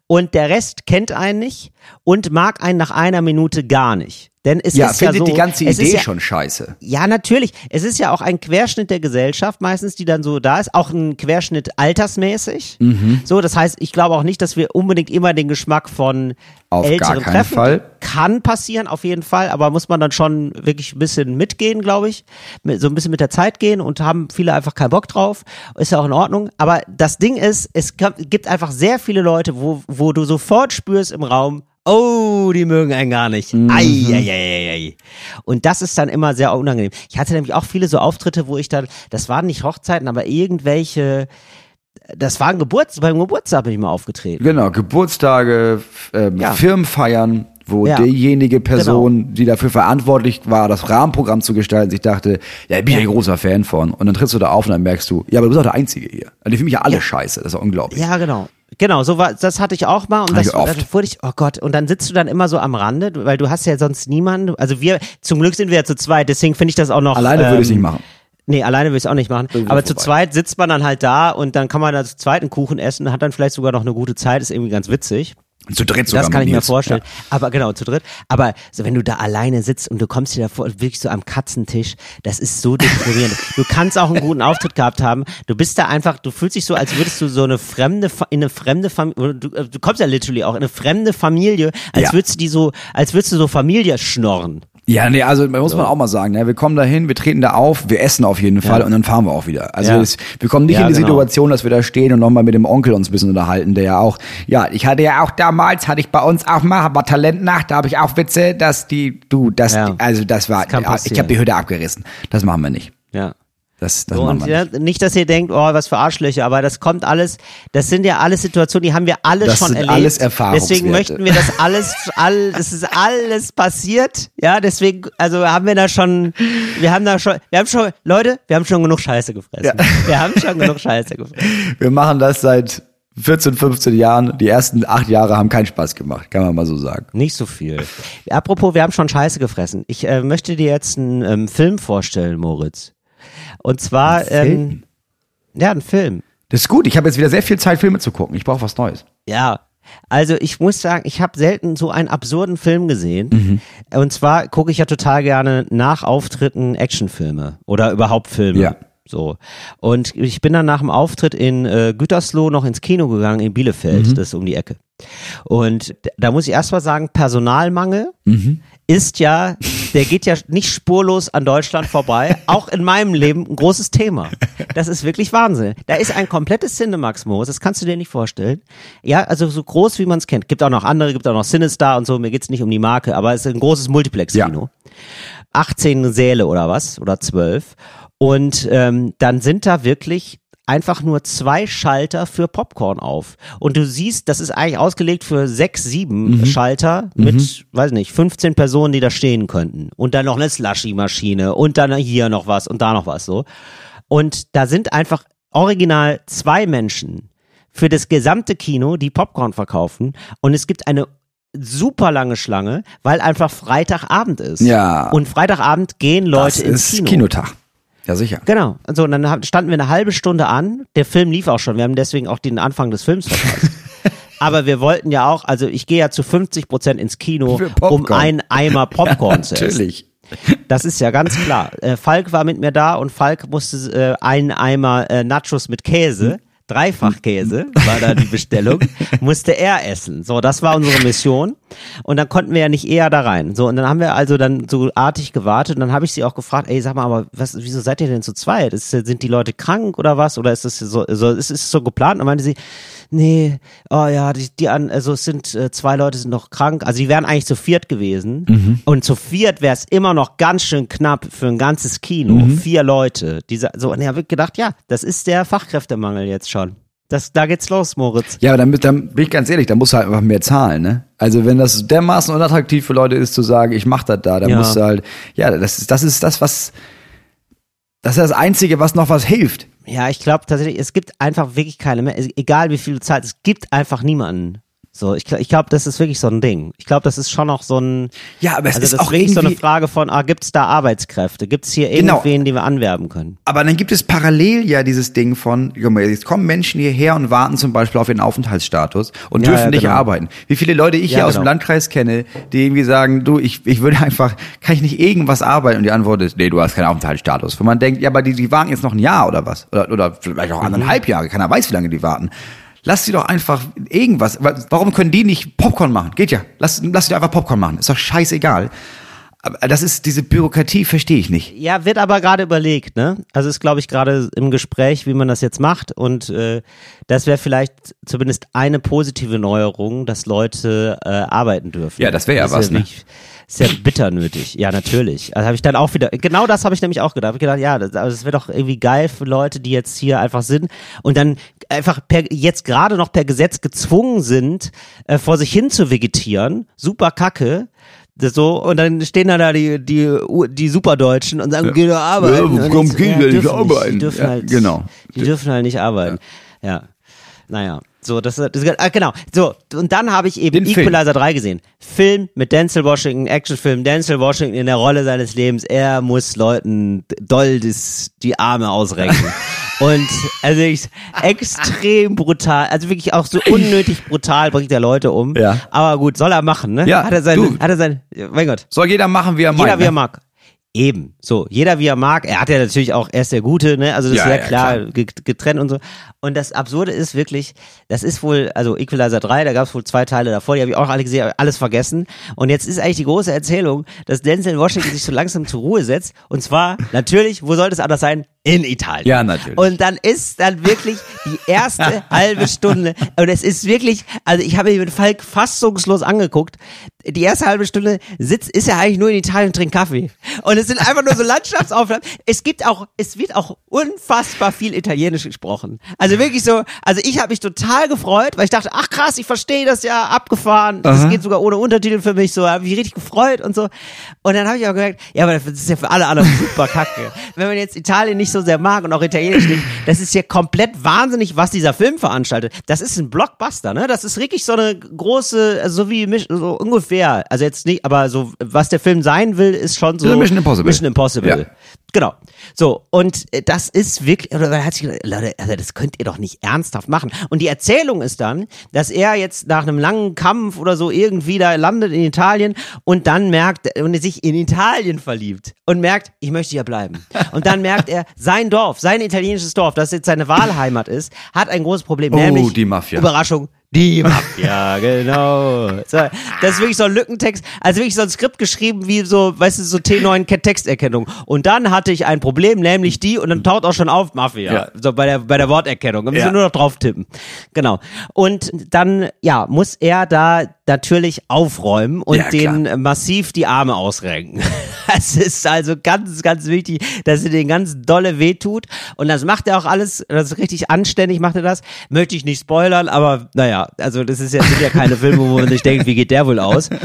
Und der Rest kennt einen nicht und mag einen nach einer Minute gar nicht. Denn es Ja, ist ja findet so, die ganze Idee ja, schon scheiße. ja, natürlich. Es ist ja auch ein Querschnitt der Gesellschaft meistens, die dann so da ist. Auch ein Querschnitt altersmäßig. Mhm. So, das heißt, ich glaube auch nicht, dass wir unbedingt immer den Geschmack von Auf gar älteren keinen treffen. Fall. Kann passieren, auf jeden Fall. Aber muss man dann schon wirklich ein bisschen mitgehen, glaube ich. So ein bisschen mit der Zeit gehen und haben viele einfach keinen Bock drauf. Ist ja auch in Ordnung. Aber das Ding ist, es gibt einfach sehr viele Leute, wo, wo du sofort spürst im Raum, Oh, die mögen einen gar nicht. Mhm. Ei, ei, ei, ei. Und das ist dann immer sehr unangenehm. Ich hatte nämlich auch viele so Auftritte, wo ich dann, das waren nicht Hochzeiten, aber irgendwelche, das waren Geburts, beim Geburtstag bin ich mal aufgetreten. Genau, Geburtstage, ähm, Ja. Firmenfeiern, wo Ja. Genau. diejenige Person, die dafür verantwortlich war, das Rahmenprogramm zu gestalten, sich dachte, ja, ich bin ja ein großer Fan von. Und dann trittst du da auf und dann merkst du, ja, aber du bist auch der Einzige hier. Also die finden mich ja alle scheiße, das ist ja unglaublich. Ja, genau. Genau, so war, das hatte ich auch mal und das, oft. das wurde ich, oh Gott, und dann sitzt du dann immer so am Rande, weil du hast ja sonst niemanden, also wir, zum Glück sind wir ja zu zweit, deswegen finde ich das auch noch. Alleine würde ich es ähm, nicht machen. Nee, alleine will ich es auch nicht machen. Irgendwo Aber zu vorbei. zweit sitzt man dann halt da und dann kann man da zu zweit einen Kuchen essen, hat dann vielleicht sogar noch eine gute Zeit, ist irgendwie ganz witzig. Zu dritt sogar Das kann ich mir Nils. vorstellen. Aber genau, zu dritt. Aber so, wenn du da alleine sitzt und du kommst dir da vor, wirklich so am Katzentisch, das ist so deprimierend. du kannst auch einen guten Auftritt gehabt haben. Du bist da einfach, du fühlst dich so, als würdest du so eine fremde, in eine fremde Familie, du, äh, du kommst ja literally auch in eine fremde Familie, als Ja. würdest du die so, als würdest du so Familie schnorren. Ja, nee, also muss man auch mal sagen, ne? wir kommen da hin, wir treten da auf, wir essen auf jeden Fall und dann fahren wir auch wieder. Also Ja. es, wir kommen nicht Ja, in die genau. Situation, dass wir da stehen und nochmal mit dem Onkel uns ein bisschen unterhalten, der ja auch, ja, ich hatte ja auch damals, hatte ich bei uns auch mal, aber Talentnacht, da habe ich auch Witze, dass die, du, das, Ja. also das war, ja, ich habe die Hütte abgerissen. Das machen wir nicht. Ja. Das, das So, und ja, nicht. nicht, dass ihr denkt, oh, was für Arschlöcher, aber das kommt alles, das sind ja alles Situationen, die haben wir alle Das schon sind erlebt. alles. Deswegen möchten wir das alles, all, das ist alles passiert, ja, deswegen, also haben wir da schon, wir haben da schon, wir haben schon, Leute, wir haben schon genug Scheiße gefressen. Wir haben schon genug Scheiße gefressen. Wir machen das seit 14, 15 Jahren. Die ersten acht Jahre haben keinen Spaß gemacht, kann man mal so sagen. Nicht so viel. Apropos, wir haben schon Scheiße gefressen. Ich äh, möchte dir jetzt einen ähm, Film vorstellen, Moritz. Und zwar, Film? ähm, ja, ein Film. Das ist gut, ich habe jetzt wieder sehr viel Zeit, Filme zu gucken. Ich brauche was Neues. Ja, Also ich muss sagen, ich habe selten so einen absurden Film gesehen. Mhm. Und zwar gucke ich ja total gerne nach Auftritten Actionfilme oder überhaupt Filme. Ja. So. Und ich bin dann nach dem Auftritt in äh, Gütersloh noch ins Kino gegangen in Bielefeld, Mhm. das ist um die Ecke. Und da muss ich erst mal sagen, Personalmangel Mhm. Ist ja, der geht ja nicht spurlos an Deutschland vorbei. Auch in meinem Leben ein großes Thema. Das ist wirklich Wahnsinn. Da ist ein komplettes Cinemax Moos, das kannst du dir nicht vorstellen. Ja, also so groß wie man es kennt. Gibt auch noch andere, gibt auch noch Cinestar und so. Mir geht's nicht um die Marke, aber es ist ein großes Multiplex-Kino. 18 Säle oder was oder 12. Und ähm, dann sind da wirklich einfach nur zwei Schalter für Popcorn auf. Und du siehst, das ist eigentlich ausgelegt für sechs, sieben Schalter mit, weiß nicht, 15 Personen, die da stehen könnten. Und dann noch eine Slushy-Maschine und dann hier noch was und da noch was so. Und da sind einfach original zwei Menschen für das gesamte Kino, die Popcorn verkaufen. Und es gibt eine super lange Schlange, weil einfach Freitagabend ist. Ja. Und Freitagabend gehen Leute das ins ist Kino. Kinotag. Ja, sicher. Genau. Und so, und dann standen wir eine halbe Stunde an. Der Film lief auch schon. Wir haben deswegen auch den Anfang des Films verpasst. Aber wir wollten ja auch, also ich gehe ja zu 50 Prozent ins Kino, um einen Eimer Popcorn zu essen. Natürlich. Das ist ja ganz klar. Äh, Falk war mit mir da und Falk musste äh, einen Eimer äh, Nachos mit Käse, dreifach Käse, war da die Bestellung, musste er essen. So, das war unsere Mission. Und dann konnten wir ja nicht eher da rein. So, und dann haben wir also dann so artig gewartet und dann habe ich sie auch gefragt, ey, sag mal, aber was, wieso seid ihr denn zu zweit? Ist, sind die Leute krank oder was? Oder ist das so, so ist es so geplant? Und meinte sie, nee, oh ja, die, die an, also es sind äh, zwei Leute sind noch krank. Also die wären eigentlich zu viert gewesen. Und zu viert wäre es immer noch ganz schön knapp für ein ganzes Kino. Vier Leute. Diese, so, und ich habe gedacht, ja, das ist der Fachkräftemangel jetzt schon. Das, da geht's los, Moritz. Ja, aber dann, dann bin ich ganz ehrlich, da musst du halt einfach mehr zahlen, ne? Also wenn das dermaßen unattraktiv für Leute ist, zu sagen, ich mach das da, dann Ja. musst du halt, ja, das ist, das ist das, was, das ist das Einzige, was noch was hilft. Ja, ich glaube tatsächlich, es gibt einfach wirklich keine mehr. Egal wie viel du zahlst, es gibt einfach niemanden. So, ich, ich glaube, das ist wirklich so ein Ding. Ich glaube, das ist schon noch so ein. Ja, aber es also ist auch wirklich so eine Frage von, ah, gibt's da Arbeitskräfte? Gibt's hier Genau. irgendwen, den wir anwerben können? Aber dann gibt es parallel ja dieses Ding von, jetzt kommen Menschen hierher und warten zum Beispiel auf ihren Aufenthaltsstatus und Ja, dürfen ja, nicht genau. arbeiten. Wie viele Leute ich Ja, hier aus genau. dem Landkreis kenne, die irgendwie sagen, du, ich, ich würde einfach, kann ich nicht irgendwas arbeiten? Und die Antwort ist, nee, du hast keinen Aufenthaltsstatus. Wo man denkt, ja, aber die, die warten jetzt noch ein Jahr oder was? Oder, oder vielleicht Mhm. auch anderthalb Jahre, keiner weiß, wie lange die warten. Lass sie doch einfach irgendwas. Wa- Warum können die nicht Popcorn machen? Geht ja. Lass, lass sie doch einfach Popcorn machen. Ist doch scheißegal. Aber das ist, diese Bürokratie verstehe ich nicht. Ja, wird aber gerade überlegt, ne? Also ist, glaube ich, gerade im Gespräch, wie man das jetzt macht. Und äh, das wäre vielleicht zumindest eine positive Neuerung, dass Leute äh, arbeiten dürfen. Ja, das wär ja ist was, ne? wirklich- Ist ja bitter nötig. Ja, natürlich. Also habe ich dann auch wieder, genau das habe ich nämlich auch gedacht. Hab ich gedacht, ja, das, also das wäre doch irgendwie geil für Leute, die jetzt hier einfach sind und dann einfach per, jetzt gerade noch per Gesetz gezwungen sind, äh, vor sich hin zu vegetieren. Super kacke. Das So, und dann stehen da die, die, die Superdeutschen und sagen, geh doch arbeiten. Ja, jetzt, gehen die nicht arbeiten? Die dürfen Ja, halt, genau. Die dürfen halt nicht arbeiten. Ja. Naja. So, das, das ah, genau. So, und dann habe ich eben Den Film. Equalizer 3 gesehen. Film mit Denzel Washington, Actionfilm, Denzel Washington in der Rolle seines Lebens. Er muss Leuten doll das, die Arme ausrenken. Und also ich, extrem brutal, also wirklich auch so unnötig brutal bringt er Leute um. Ja. Aber gut, soll er machen, ne? Ja, hat er seine, du. hat er sein, mein Gott. Soll jeder machen, wie er Jeder meint. wie er ne? mag. Eben, so, jeder wie er mag. Er hat ja natürlich auch, er ist der Gute, ne? Also das Ja, ist ja, ja, klar, klar. ge- getrennt und so. Und das Absurde ist wirklich, das ist wohl, also Equalizer 3, da gab es wohl zwei Teile davor, die habe ich auch alle gesehen, alles vergessen. Und jetzt ist eigentlich die große Erzählung, dass Denzel Washington sich so langsam zur Ruhe setzt. Und zwar, natürlich, wo sollte es anders sein? In Italien. Ja, natürlich. Und dann ist dann wirklich die erste halbe Stunde, und es ist wirklich, also ich habe mich mit Falk fassungslos angeguckt, die erste halbe Stunde sitzt, ist er eigentlich nur in Italien und trinkt Kaffee. Und es sind einfach nur so Landschaftsaufnahmen. Es gibt auch, es wird auch unfassbar viel Italienisch gesprochen. Also wirklich so, also ich habe mich total gefreut, weil ich dachte, ach krass, ich verstehe das ja, abgefahren. Das geht sogar ohne Untertitel für mich so, habe mich richtig gefreut und so. Und dann habe ich auch gemerkt, ja, aber das ist ja für alle anderen super kacke. Wenn man jetzt Italien nicht so sehr mag und auch Italienisch nicht, das ist ja komplett wahnsinnig, was dieser Film veranstaltet. Das ist ein Blockbuster, ne? Das ist wirklich so eine große, also so wie so ungefähr, also jetzt nicht, aber so was der Film sein will, ist schon so So Mission Impossible. Mission Impossible. Ja. Genau. So, und äh, das ist wirklich, oder er hat sich gedacht, Leute, also das könnt ihr doch nicht ernsthaft machen. Und die Erzählung ist dann, dass er jetzt nach einem langen Kampf oder so irgendwie da landet in Italien und dann merkt, und er sich in Italien verliebt und merkt, ich möchte hier bleiben. Und dann merkt er, sein Dorf, sein italienisches Dorf, das jetzt seine Wahlheimat ist, hat ein großes Problem. Oh, nämlich, die Mafia. Überraschung, die Mafia, genau. So, das ist wirklich so ein Lückentext, also wirklich so ein Skript geschrieben wie so, weißt du, so T9 Texterkennung. Und dann hatte ich ein Problem, nämlich die, und dann taucht auch schon auf Mafia. Ja. So bei der, bei der Worterkennung. Da müssen Ja. wir nur noch drauf tippen. Genau. Und dann, ja, muss er da natürlich aufräumen und Ja, den massiv die Arme ausrenken. Das ist also ganz, ganz wichtig, dass er den ganz dolle wehtut. Und das macht er auch alles, das ist richtig anständig macht er das. Möchte ich nicht spoilern, aber naja, also das ist ja, sind ja keine Filme, wo man sich denkt, wie geht der wohl aus?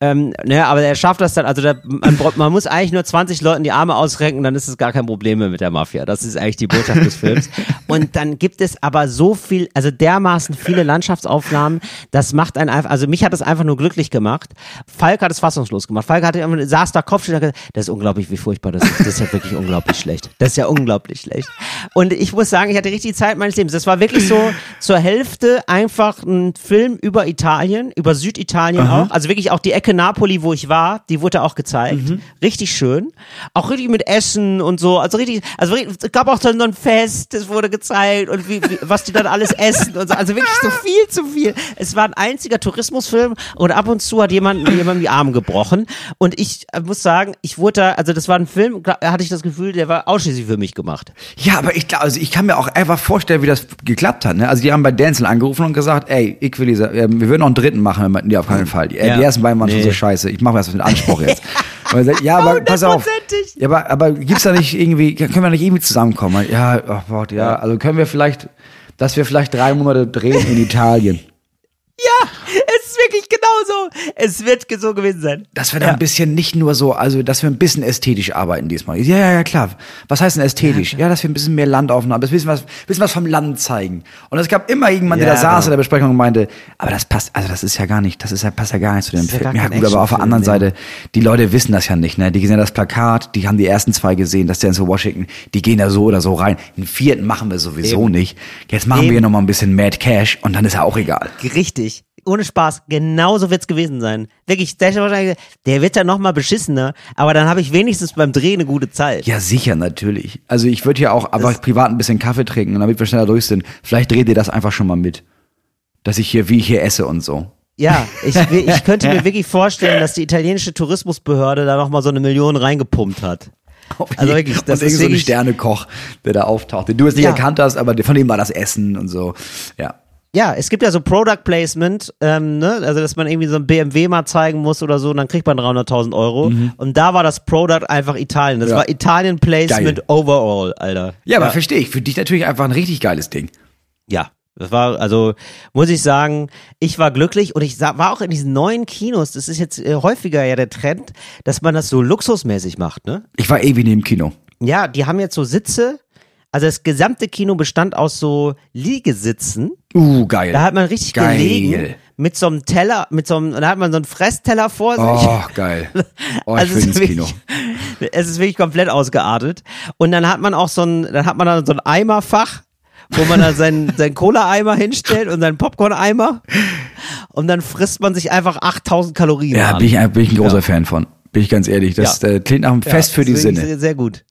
Ähm, naja, aber er schafft das dann, also da, man, man muss eigentlich nur 20 Leuten die Arme ausrenken, dann ist es gar kein Problem mehr mit der Mafia. Das ist eigentlich die Botschaft des Films. Und dann gibt es aber so viel, also dermaßen viele Landschaftsaufnahmen, das macht einen einfach, also mich hat das einfach nur glücklich gemacht. Falk hat es fassungslos gemacht. Falk hatte, saß da hat gesagt, das ist unglaublich, wie furchtbar das ist. Das ist ja wirklich unglaublich schlecht. Das ist ja unglaublich schlecht. Und ich muss sagen, ich hatte richtig die Zeit meines Lebens. Das war wirklich so zur Hälfte einfach ein Film über Italien, über Süditalien auch. Also wirklich auch die Ecke Napoli, wo ich war, die wurde auch gezeigt. Richtig schön. Auch richtig mit Essen und so. Also richtig, also es gab auch so ein Fest, das wurde gezeigt und wie, wie, was die dann alles essen und so. Also wirklich so viel zu viel. Es war ein einziger Tourismusfilm und ab und zu hat jemand jemandem die Arme gebrochen. Und ich äh, muss sagen, ich wurde da, also das war ein Film, hatte ich das Gefühl, der war ausschließlich für mich gemacht. Ja, aber ich glaube, also ich kann mir auch einfach vorstellen, wie das geklappt hat. Ne? Also die haben bei Denzel angerufen und gesagt, ey, ich will diese, äh, wir würden noch einen dritten machen, wenn nee, auf keinen Fall. Die, Ja. die ersten beiden waren schon Nee. so scheiße. Ich mache was mit Anspruch jetzt. Sagt, ja, aber pass auf. Ja, aber, aber gibt's da nicht irgendwie, können wir nicht irgendwie zusammenkommen? Ja, oh Gott, ja, also können wir vielleicht, dass wir vielleicht drei Monate drehen in Italien. Ja, es wirklich genauso. Es wird so gewesen sein. Dass wir da ein bisschen nicht nur so, also dass wir ein bisschen ästhetisch arbeiten diesmal. Ja, ja, ja, klar. Was heißt denn ästhetisch? Ja, dass wir ein bisschen mehr Landaufnahmen, ein bisschen was, bisschen was vom Land zeigen. Und es gab immer jemand, der Ja, da saß genau. in der Besprechung und meinte, aber das passt, also das ist ja gar nicht, das ist ja, passt ja gar nicht zu dem ja Film. Ja, gut, aber auf der anderen mehr. Seite, die Leute wissen das ja nicht, ne? Die sehen ja das Plakat, die haben die ersten zwei gesehen, das Denzel Washington, die gehen da so oder so rein. Den vierten machen wir sowieso nicht. Jetzt machen wir Eben. hier nochmal ein bisschen Mad Cash und dann ist ja auch egal. Richtig. Ohne Spaß, genauso wird's gewesen sein. Wirklich, der, der wird dann nochmal beschissener, aber dann habe ich wenigstens beim Drehen eine gute Zeit. Ja, sicher, natürlich. Also ich würde ja auch aber privat ein bisschen Kaffee trinken, damit wir schneller durch sind. Vielleicht dreht ihr das einfach schon mal mit. Dass ich hier, wie ich hier esse und so. Ja, ich, ich könnte mir wirklich vorstellen, dass die italienische Tourismusbehörde da nochmal so eine Million reingepumpt hat. Also wirklich, das und ist so ein Sternekoch, der da auftaucht, den du jetzt nicht Ja. erkannt hast, aber von dem war das Essen und so. Ja. Ja, es gibt ja so Product Placement, ähm, ne? also dass man irgendwie so ein BMW mal zeigen muss oder so, und dann kriegt man 300.000 Euro. Und da war das Product einfach Italien. Das Mhm. Ja. war Italien Placement Geil. overall, Alter. Ja, aber verstehe ich. Für dich natürlich einfach ein richtig geiles Ding. Ja, das war, also muss ich sagen, ich war glücklich und ich war auch in diesen neuen Kinos, das ist jetzt äh, häufiger ja der Trend, dass man das so luxusmäßig macht, ne? Ich war ewig neben Kino. Ja, die haben jetzt so Sitze, also das gesamte Kino bestand aus so Liegesitzen. Uh, geil. Da hat man richtig Geil. gelegen mit so einem Teller, mit so einem, da hat man so einen Fressteller vor sich. Oh, geil. Oh, ich Also will es ins ist Kino. wirklich- Es ist wirklich komplett ausgeartet. Und dann hat man auch so ein, dann hat man dann so ein Eimerfach, wo man dann seinen, seinen Cola-Eimer hinstellt und seinen Popcorn-Eimer. Und dann frisst man sich einfach 8000 Kalorien Ja, an. bin ich, ein- bin ich ein großer Fan von. Bin ich ganz ehrlich. Das Ja. äh, klingt nach einem Fest für die wirklich Sinne. Sehr, sehr gut.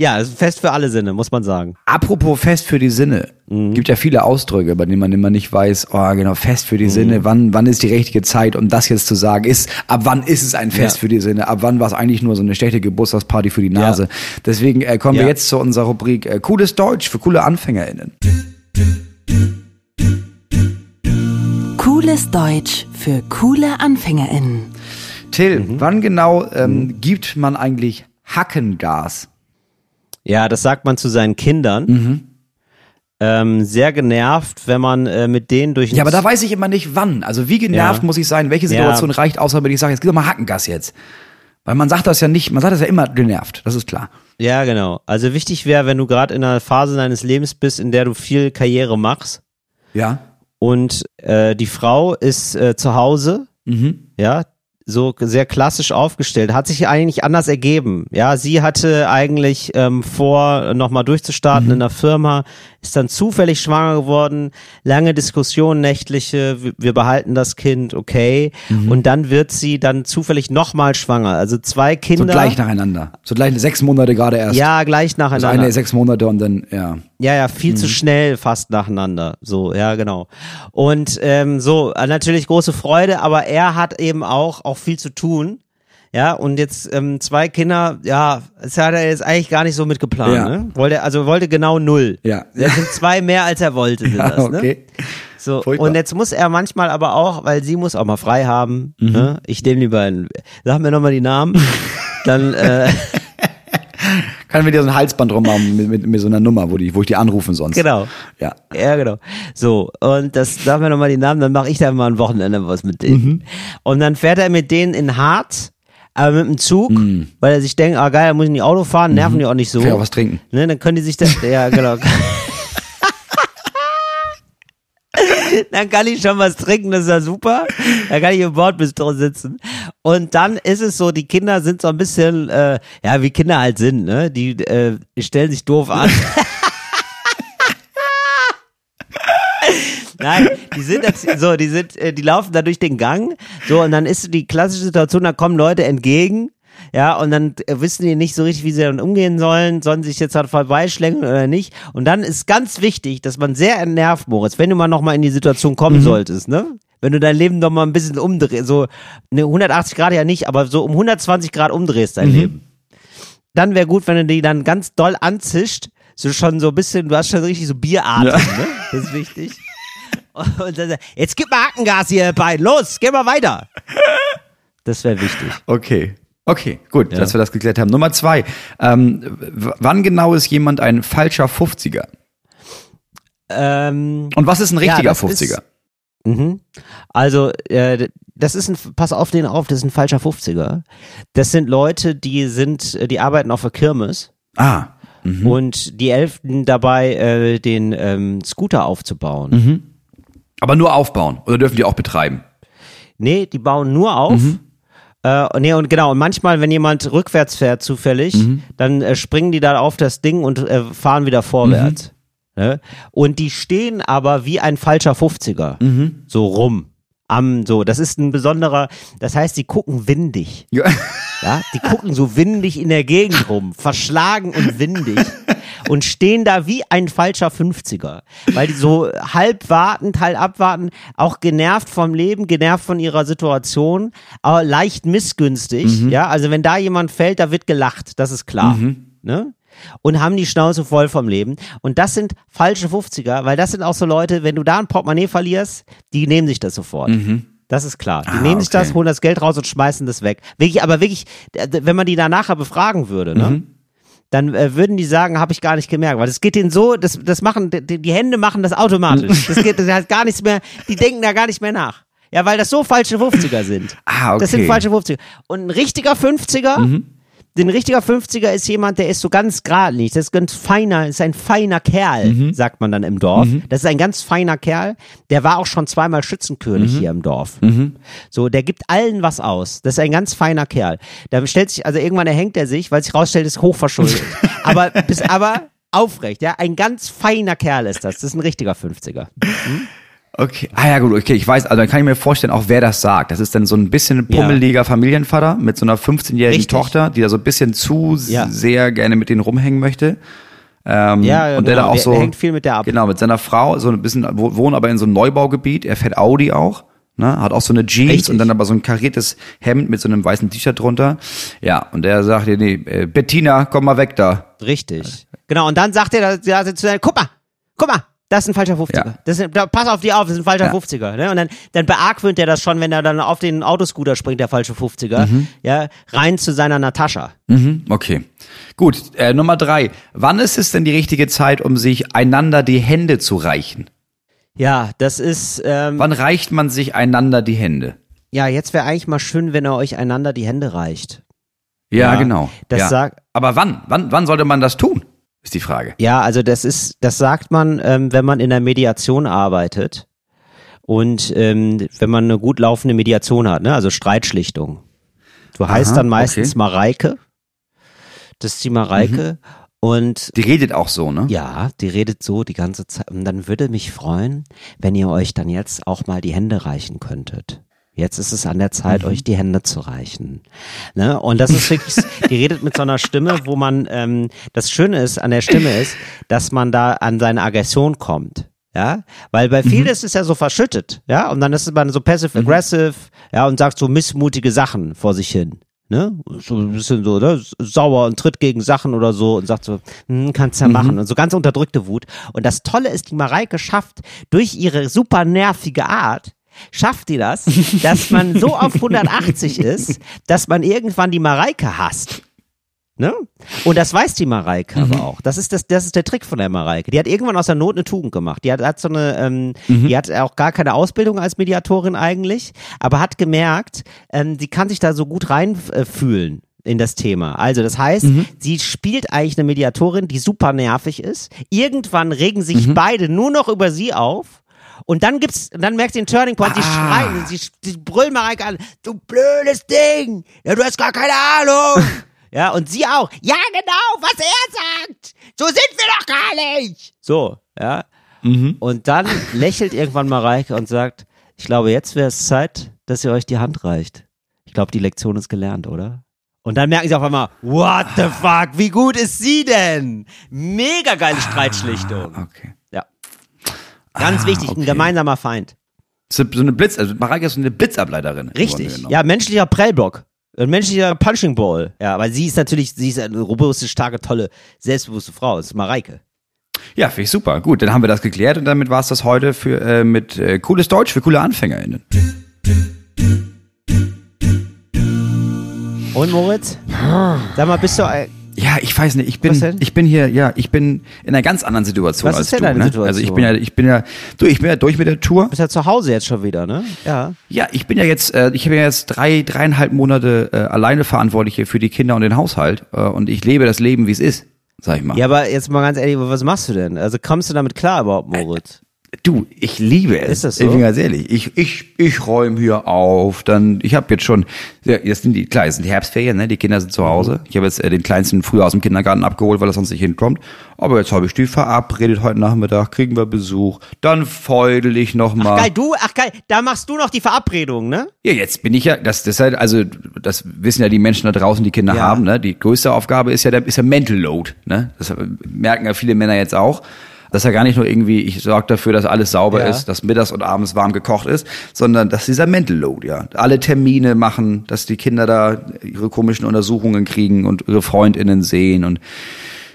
Ja, es ist fest für alle Sinne, muss man sagen. Apropos Fest für die Sinne. Mhm. Gibt ja viele Ausdrücke, bei denen man immer nicht weiß, oh genau, Fest für die Mhm. Sinne, wann, wann ist die richtige Zeit, um das jetzt zu sagen, ist, ab wann ist es ein Fest Ja. für die Sinne, ab wann war es eigentlich nur so eine schlechte Geburtstagsparty für die Nase. Ja. Deswegen äh, kommen wir Ja. jetzt zu unserer Rubrik äh, Cooles Deutsch für coole AnfängerInnen. Cooles Deutsch für coole AnfängerInnen. Till, Mhm. wann genau ähm, gibt man eigentlich Hackengas? Ja, das sagt man zu seinen Kindern. Mhm. Ähm, sehr genervt, wenn man äh, mit denen durch Ja, aber da weiß ich immer nicht wann. Also wie genervt Ja. muss ich sein, welche Ja. Situation reicht, außer wenn ich sage, jetzt gib doch mal Hackengas jetzt. Weil man sagt das ja nicht, man sagt das ja immer genervt, das ist klar. Ja, genau. Also wichtig wäre, wenn du gerade in einer Phase deines Lebens bist, in der du viel Karriere machst Ja. und äh, die Frau ist äh, zu Hause, Mhm. ja, so sehr klassisch aufgestellt, hat sich eigentlich anders ergeben. Ja, sie hatte eigentlich ähm, vor, nochmal durchzustarten in der Firma, ist dann zufällig schwanger geworden, lange Diskussion, nächtliche, wir, wir behalten das Kind, okay. Und dann wird sie dann zufällig nochmal schwanger. Also zwei So Kinder. gleich nacheinander. So gleich sechs Monate gerade erst. ja, gleich nacheinander. eine sechs Monate und dann, ja. Ja, ja, viel zu schnell fast nacheinander. So, ja, genau. Und ähm, so, äh, natürlich große Freude, aber er hat eben auch, auch viel zu tun. Ja, und jetzt ähm, zwei Kinder, ja, das hat er jetzt eigentlich gar nicht so mitgeplant. Ja. Ne? Wollte, also wollte genau null. Ja. Das sind zwei mehr, als er wollte. Sind Ja, das, ne? okay. So, Furchtbar. und jetzt muss er manchmal aber auch, weil sie muss auch mal frei haben. Mhm. Ne? Ich nehme lieber einen, sag mir nochmal die Namen. Dann, äh, Kann mir dir so ein Halsband drum machen mit, mit, mit so einer Nummer, wo, die, wo ich die anrufen sonst. genau. Ja. Ja, genau. So, und das sagen wir nochmal die Namen, dann mache ich da mal ein Wochenende was mit denen. Mhm. Und dann fährt er mit denen in Harz, aber mit dem Zug, Mhm. weil er sich denkt, ah geil, da muss ich nicht Auto fahren, nerven die auch nicht so. Kann ja auch was trinken. Ne, dann können die sich das, ja, genau. dann kann ich schon was trinken, das ist ja super. Dann kann ich im Bordbistro sitzen. Und dann ist es so, die Kinder sind so ein bisschen, äh, ja, wie Kinder halt sind, ne? Die äh, stellen sich doof an. Nein, die sind so, die sind, äh, die laufen da durch den Gang, so und dann ist die klassische Situation, da kommen Leute entgegen, ja, und dann äh, wissen die nicht so richtig, wie sie dann umgehen sollen, sollen sich jetzt halt vorbeischlängeln oder nicht. Und dann ist ganz wichtig, dass man sehr entnervt, Moritz, wenn du mal nochmal in die Situation kommen solltest, ne? Wenn du dein Leben noch mal ein bisschen umdrehst, so ne 180 Grad ja nicht, aber so um 120 Grad umdrehst dein Leben. Dann wäre gut, wenn du die dann ganz doll anzischt, so schon so ein bisschen, du hast schon richtig so Bieratem, Ja. ne? Das ist wichtig. Und dann, jetzt gib mal Hackengas hier, Bein, los, geh mal weiter. Das wäre wichtig. Okay. Okay, gut, dass wir das geklärt haben. Nummer zwei. Ähm, wann genau ist jemand ein falscher 50er? Ähm, Und was ist ein richtiger ist- 50er? mhm. Also, äh, das ist ein, pass auf den auf, das ist ein falscher 50er. Das sind Leute, die sind, äh, die arbeiten auf der Kirmes Ah, und die helfen dabei, äh, den ähm, Scooter aufzubauen. Mhm. Aber nur aufbauen oder dürfen die auch betreiben? Nee, die bauen nur auf. Äh, nee, und genau, und manchmal, wenn jemand rückwärts fährt zufällig, dann äh, springen die da auf das Ding und äh, fahren wieder vorwärts. Ne? Und die stehen aber wie ein falscher 50er so rum. Am, so, das ist ein besonderer, das heißt, die gucken windig. Ja. Ja, die gucken so windig in der Gegend rum, verschlagen und windig und stehen da wie ein falscher 50er, weil die so halb wartend, halb abwarten, auch genervt vom Leben, genervt von ihrer Situation, aber leicht missgünstig, ja, also wenn da jemand fällt, da wird gelacht, das ist klar, ne? Und haben die Schnauze voll vom Leben. Und das sind falsche 50er, weil das sind auch so Leute, wenn du da ein Portemonnaie verlierst, die nehmen sich das sofort. Das ist klar. Die Ah, nehmen sich okay. das, holen das Geld raus und schmeißen das weg. Wirklich, aber wirklich, wenn man die da nachher befragen würde, ne? Mhm. Dann äh, würden die sagen, habe ich gar nicht gemerkt, weil das geht denen so, das, das machen, die, die Hände machen das automatisch. Das geht, das hat gar nichts mehr, die denken da gar nicht mehr nach. Ja, weil das so falsche 50er sind. Ah, okay. Das sind falsche 50er. Und ein richtiger 50er, ein richtiger 50er ist jemand, der ist so ganz geradlinig, das ist ganz feiner, ist ein feiner Kerl, sagt man dann im Dorf. Das ist ein ganz feiner Kerl, der war auch schon zweimal Schützenkönig hier im Dorf. So, der gibt allen was aus. Das ist ein ganz feiner Kerl. Da stellt sich, also irgendwann erhängt er sich, weil sich rausstellt, ist hochverschuldet. aber, bis, aber aufrecht, ja, ein ganz feiner Kerl ist das. Das ist ein richtiger 50er. Okay. Ah ja gut, okay, ich weiß, also dann kann ich mir vorstellen, auch wer das sagt. Das ist dann so ein bisschen ein pummeliger Familienvater mit so einer 15-jährigen Richtig. Tochter, die da so ein bisschen zu Ja. sehr gerne mit denen rumhängen möchte. Ähm, Ja, und der genau. da auch Der- so hängt viel mit der ab. Genau, mit seiner Frau, so ein bisschen wo- wohnen aber in so einem Neubaugebiet, er fährt Audi auch. Ne, hat auch so eine Jeans Richtig. und dann aber so ein kariertes Hemd mit so einem weißen T-Shirt drunter. Ja, und der sagt, nee, äh, Bettina, komm mal weg da. Richtig. Genau, und dann sagt er, da, da, zu seinem, guck mal, guck mal, das ist ein falscher 50er. Ja. Das ist, da, pass auf die auf, das ist ein falscher Ja. 50er. Ne? Und dann, dann beargwöhnt er das schon, wenn er dann auf den Autoscooter springt, der falsche 50er, ja, rein zu seiner Natascha. Mhm, okay. Gut, äh, Nummer drei. Wann ist es denn die richtige Zeit, um sich einander die Hände zu reichen? Ja, das ist, ähm, Wann reicht man sich einander die Hände? ja, jetzt wäre eigentlich mal schön, wenn er euch einander die Hände reicht. Ja, Ja, genau. das ja. sagt- Aber wann? wann? Wann sollte man das tun? Ist die Frage. Ja, also das ist, das sagt man, ähm, wenn man in der Mediation arbeitet und ähm, wenn man eine gut laufende Mediation hat, ne, also Streitschlichtung. Du heißt Aha, dann meistens okay. Mareike. Das ist die Mareike. Und Die redet auch so, ne? ja, die redet so die ganze Zeit. Und dann würde mich freuen, wenn ihr euch dann jetzt auch mal die Hände reichen könntet. Jetzt ist es an der Zeit, euch die Hände zu reichen. Ne? Und das ist wirklich, die redet mit so einer Stimme, wo man, ähm, das Schöne ist an der Stimme ist, dass man da an seine Aggression kommt. Ja, weil bei vielen ist es ja so verschüttet, ja, und dann ist man so passive-aggressive, ja, und sagt so missmutige Sachen vor sich hin. Ne? So ein bisschen so, ne? sauer und tritt gegen Sachen oder so und sagt so, hm, kannst ja machen. Und so ganz unterdrückte Wut. Und das Tolle ist, die Mareike schafft durch ihre super nervige Art, schafft die das, dass man so auf 180 ist, dass man irgendwann die Mareike hasst. Ne? Und das weiß die Mareike aber auch. Das ist das, das ist der Trick von der Mareike. Die hat irgendwann aus der Not eine Tugend gemacht. Die hat, hat so eine, ähm, die hat auch gar keine Ausbildung als Mediatorin eigentlich, aber hat gemerkt, ähm, die kann sich da so gut reinfühlen in das Thema. Also das heißt, sie spielt eigentlich eine Mediatorin, die super nervig ist. Irgendwann regen sich beide nur noch über sie auf. Und dann gibt's, dann merkt sie den Turning Point, sie schreien, sie, sie brüllen Mareike an, du blödes Ding, ja, du hast gar keine Ahnung. Ja, und sie auch. Ja, genau, was er sagt. So sind wir doch gar nicht. So, ja. Und dann lächelt irgendwann Mareike und sagt, ich glaube, jetzt wäre es Zeit, dass ihr euch die Hand reicht. Ich glaube, die Lektion ist gelernt, oder? Und dann merken sie auf einmal, what the fuck, wie gut ist sie denn? Mega geile Streitschlichtung. Okay. Ganz Ah, wichtig, okay. ein gemeinsamer Feind. So eine Blitz, also Mareike ist so eine Blitzableiterin. Richtig. Ja, menschlicher Prellbock. Ein menschlicher Punching Ball. Ja, weil sie ist natürlich, sie ist eine robuste, starke, tolle, selbstbewusste Frau. Das ist Mareike. Ja, finde ich super. Gut, dann haben wir das geklärt und damit war es das heute für äh, mit äh, cooles Deutsch für coole AnfängerInnen. Und Moritz? Sag mal, bist du, äh, Ja, ich weiß nicht, ich bin, ich bin hier, ja, ich bin in einer ganz anderen Situation Was als ist denn du. deine ne? Situation? Also ich bin ja, ich bin ja, du, ich bin ja durch mit der Tour. bist ja zu Hause jetzt schon wieder, ne? Ja. Ja, ich bin ja jetzt, äh, ich habe ja jetzt drei, dreieinhalb Monate äh, alleine verantwortlich hier für die Kinder und den Haushalt äh, und ich lebe das Leben, wie es ist, sag ich mal. Ja, aber jetzt mal ganz ehrlich, was machst du denn? Also kommst du damit klar überhaupt, Moritz? Du, ich liebe es. Ist das so? Ich bin ganz ehrlich. Ich, ich, ich räume hier auf. Dann, ich habe jetzt schon, ja, jetzt sind die, klar, jetzt sind die Herbstferien, ne? Die Kinder sind zu Hause. Ich habe jetzt äh, den Kleinsten früher aus dem Kindergarten abgeholt, weil er sonst nicht hinkommt. Aber jetzt habe ich die verabredet heute Nachmittag, kriegen wir Besuch. Dann feudel ich noch mal. Geil, du, ach geil, da machst du noch die Verabredung, ne? Ja, jetzt bin ich ja, das, das ist halt, also, das wissen ja die Menschen da draußen, die Kinder Ja. haben, ne? Die größte Aufgabe ist ja der, ist ja Mental Load, ne? Das merken ja viele Männer jetzt auch. Dass ja gar nicht nur irgendwie, ich sorge dafür, dass alles sauber Ja. ist, dass mittags und abends warm gekocht ist, sondern dass dieser Mental Load, ja. Alle Termine machen, dass die Kinder da ihre komischen Untersuchungen kriegen und ihre FreundInnen sehen und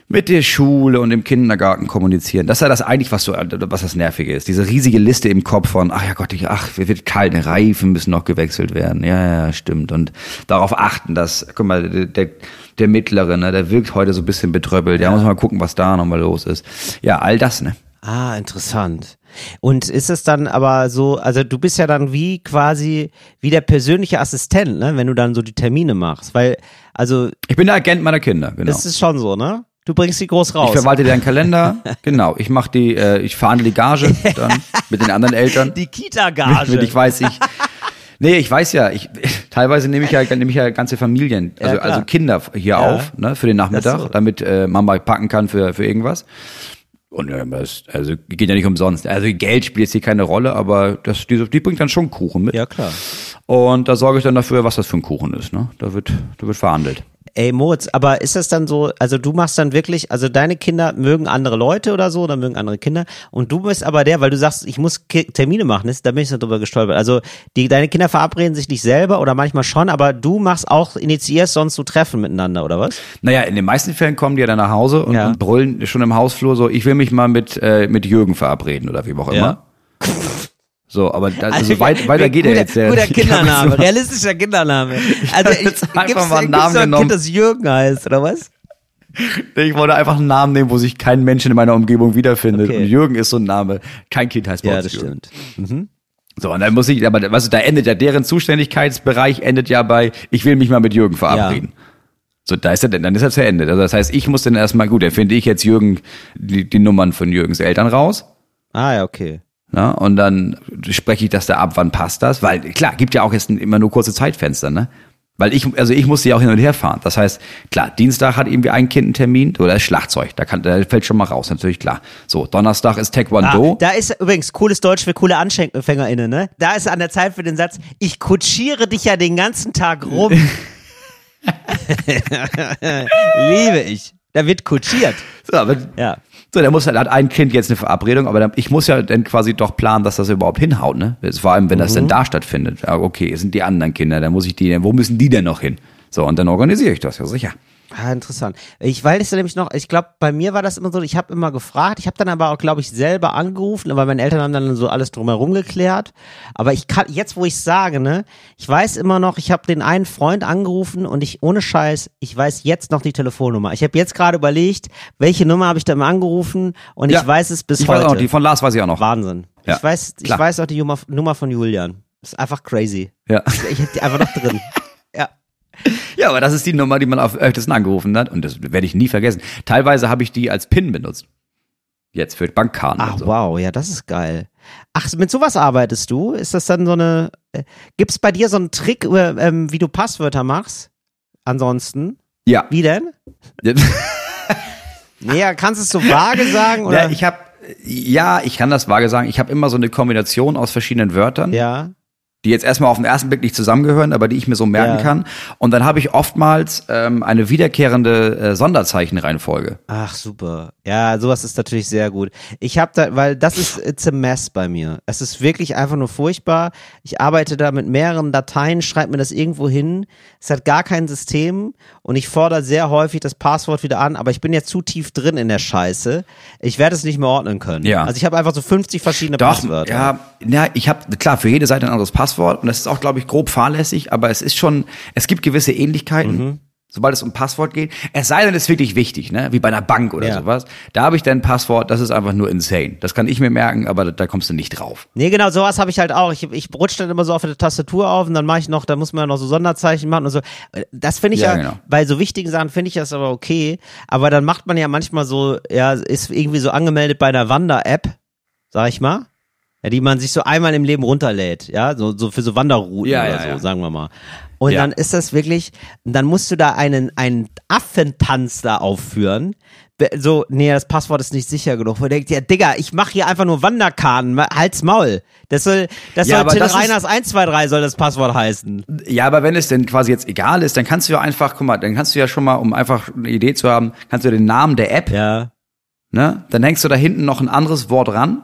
mit der Schule und im Kindergarten kommunizieren. Das ist ja das eigentlich, was so, was das Nervige ist. Diese riesige Liste im Kopf von, ach ja Gott, ich, ach, wird kalt, Reifen müssen noch gewechselt werden. Ja, ja, stimmt. Und darauf achten, dass, guck mal, der, der, Mittlere, ne, der wirkt heute so ein bisschen betröppelt. Ja, muss mal gucken, was da nochmal los ist. Ja, all das, ne. Ah, interessant. Und ist es dann aber so, also du bist ja dann wie quasi wie der persönliche Assistent, ne, wenn du dann so die Termine machst, weil also Ich bin der Agent meiner Kinder, genau. das ist schon so, ne? Du bringst die groß raus. Ich verwalte deren Kalender, genau. Ich mache die, äh, ich verhandle die Gage dann mit den anderen Eltern. die Kita-Gage. Ich weiß, ich. Nee, ich weiß ja, ich teilweise nehme ich ja nehme ich ja ganze Familien, also, klar. also Kinder hier Ja. auf, ne, für den Nachmittag, Ach so. damit äh, Mama packen kann für für irgendwas. Und ja, das, also geht ja nicht umsonst. Also Geld spielt jetzt hier keine Rolle, aber das, die, die bringt dann schon Kuchen mit. ja, klar. Und da sorge ich dann dafür, was das für ein Kuchen ist. Ne? Da wird, da wird verhandelt. Ey, Moritz, aber ist das dann so, also du machst dann wirklich, also deine Kinder mögen andere Leute oder so, oder mögen andere Kinder und du bist aber der, weil du sagst, ich muss Termine machen, ist, da bin ich so drüber gestolpert. Also die, deine Kinder verabreden sich nicht selber oder manchmal schon, aber du machst auch, initiierst sonst so Treffen miteinander, oder was? Naja, in den meisten Fällen kommen die ja dann nach Hause und, Ja. und brüllen schon im Hausflur so, ich will mich mal mit, äh, mit Jürgen verabreden oder wie auch immer. Ja. So, aber da, also weit, weiter geht guter, er jetzt. Der, Guter Kindername, realistischer Kindername. Also ich, jetzt einfach gibt's, mal einen Namen genommen. Kind, das Jürgen heißt, oder was? Ich wollte einfach einen Namen nehmen, wo sich kein Mensch in meiner Umgebung wiederfindet. Okay. Und Jürgen ist so ein Name. Kein Kind heißt bei Ja, uns das Jürgen. stimmt. So, und dann muss ich, aber was, da endet ja deren Zuständigkeitsbereich endet ja bei, ich will mich mal mit Jürgen verabreden. So, da ist er denn, dann ist er zu Ende. Also das heißt, ich muss dann erstmal, gut, dann finde ich jetzt Jürgen, die, die Nummern von Jürgens Eltern raus. Ah, ja, okay. Na, und dann spreche ich das da ab, wann passt das? Weil klar, gibt ja auch jetzt immer nur kurze Zeitfenster, ne? Weil ich, also ich musste ja auch hin und her fahren. Das heißt, klar, Dienstag hat irgendwie ein Kind einen Termin oder ist Schlagzeug. Da, kann, da fällt schon mal raus, natürlich klar. So, Donnerstag ist Taekwondo. Ah, da ist übrigens cooles Deutsch für coole AnfängerInnen, ne? Da ist an der Zeit für den Satz, ich kutschiere dich ja den ganzen Tag rum. Liebe ich. Da wird kutschiert. So, aber, Ja. So, der muss halt, hat ein Kind jetzt eine Verabredung, aber dann, ich muss ja dann quasi doch planen, dass das überhaupt hinhaut, ne? Vor allem, wenn das Mhm. denn da stattfindet. Ja, okay, es sind die anderen Kinder, dann muss ich die, wo müssen die denn noch hin? So, und dann organisiere ich das, ja sicher. Ah, interessant. Ich weiß nämlich noch, ich glaube, bei mir war das immer so, ich habe immer gefragt, ich habe dann aber auch, glaube ich, selber angerufen, aber meine Eltern haben dann so alles drumherum geklärt. Aber ich kann, jetzt wo ich sage, ne, ich weiß immer noch, ich habe den einen Freund angerufen und ich, ohne Scheiß, ich weiß jetzt noch die Telefonnummer. Ich habe jetzt gerade überlegt, welche Nummer habe ich da mal angerufen und Ja, ich weiß es bis ich heute. weiß auch die von Lars weiß ich auch noch. Wahnsinn. Ja, Ich weiß, ich klar. weiß auch die Nummer, Nummer von Julian. Ist einfach crazy. Ja. Ich hätte die einfach noch drin. Ja. Ja, aber das ist die Nummer, die man auf öftesten angerufen hat und das werde ich nie vergessen. Teilweise habe ich die als PIN benutzt. Jetzt für Bankkarten Ach so. wow, ja, das ist geil. Ach, mit sowas arbeitest du? Ist das dann so eine? Äh, gibt's bei dir so einen Trick, ähm, wie du Passwörter machst? Ansonsten, Ja. wie denn? Ja, kannst du es so vage sagen oder? ja, ich habe ja, ich kann das vage sagen. Ich habe immer so eine Kombination aus verschiedenen Wörtern. ja. Die jetzt erstmal auf den ersten Blick nicht zusammengehören, aber die ich mir so merken Ja. kann. Und dann habe ich oftmals ähm, eine wiederkehrende äh, Sonderzeichenreihenfolge. Ach super. Ja, sowas ist natürlich sehr gut. Ich habe da, weil das ist it's a mess bei mir. Es ist wirklich einfach nur furchtbar. Ich arbeite da mit mehreren Dateien, schreibe mir das irgendwo hin. Es hat gar kein System und ich fordere sehr häufig das Passwort wieder an, aber ich bin jetzt zu tief drin in der Scheiße. Ich werde es nicht mehr ordnen können. Ja. Also ich habe einfach so 50 verschiedene Doch, Passwörter. ja, ja, ich habe klar für jede Seite ein anderes Passwort und das ist auch, glaube ich, grob fahrlässig, aber es ist schon, es gibt gewisse Ähnlichkeiten. Mhm. Sobald es um Passwort geht, es sei denn, es ist wirklich wichtig, ne? wie bei einer Bank oder Ja. sowas. Da habe ich dann ein Passwort, das ist einfach nur insane. Das kann ich mir merken, aber da, da kommst du nicht drauf. Nee, genau, sowas habe ich halt auch. Ich, ich rutsche dann immer so auf der Tastatur auf und dann mache ich noch, da muss man ja noch so Sonderzeichen machen und so. Das finde ich ja, Ja, genau. bei so wichtigen Sachen finde ich das aber okay. Aber dann macht man ja manchmal so, ja, ist irgendwie so angemeldet bei einer Wander-App, sag ich mal. Ja, die man sich so einmal im Leben runterlädt, ja, so, so für so Wanderrouten Ja, oder ja, so, sagen wir mal. Und Ja. dann ist das wirklich, dann musst du da einen, einen Affentanz da aufführen. So, nee, das Passwort ist nicht sicher genug. Man denkt, ja, Digga, ich mache hier einfach nur Wanderkarten, halt's Maul. Das soll, das Ja, soll Till das ist- Reiners 123 soll das Passwort heißen. Ja, aber wenn es denn quasi jetzt egal ist, dann kannst du ja einfach, guck mal, dann kannst du ja schon mal, um einfach eine Idee zu haben, kannst du den Namen der App, Ja. ne? Dann hängst du da hinten noch ein anderes Wort ran,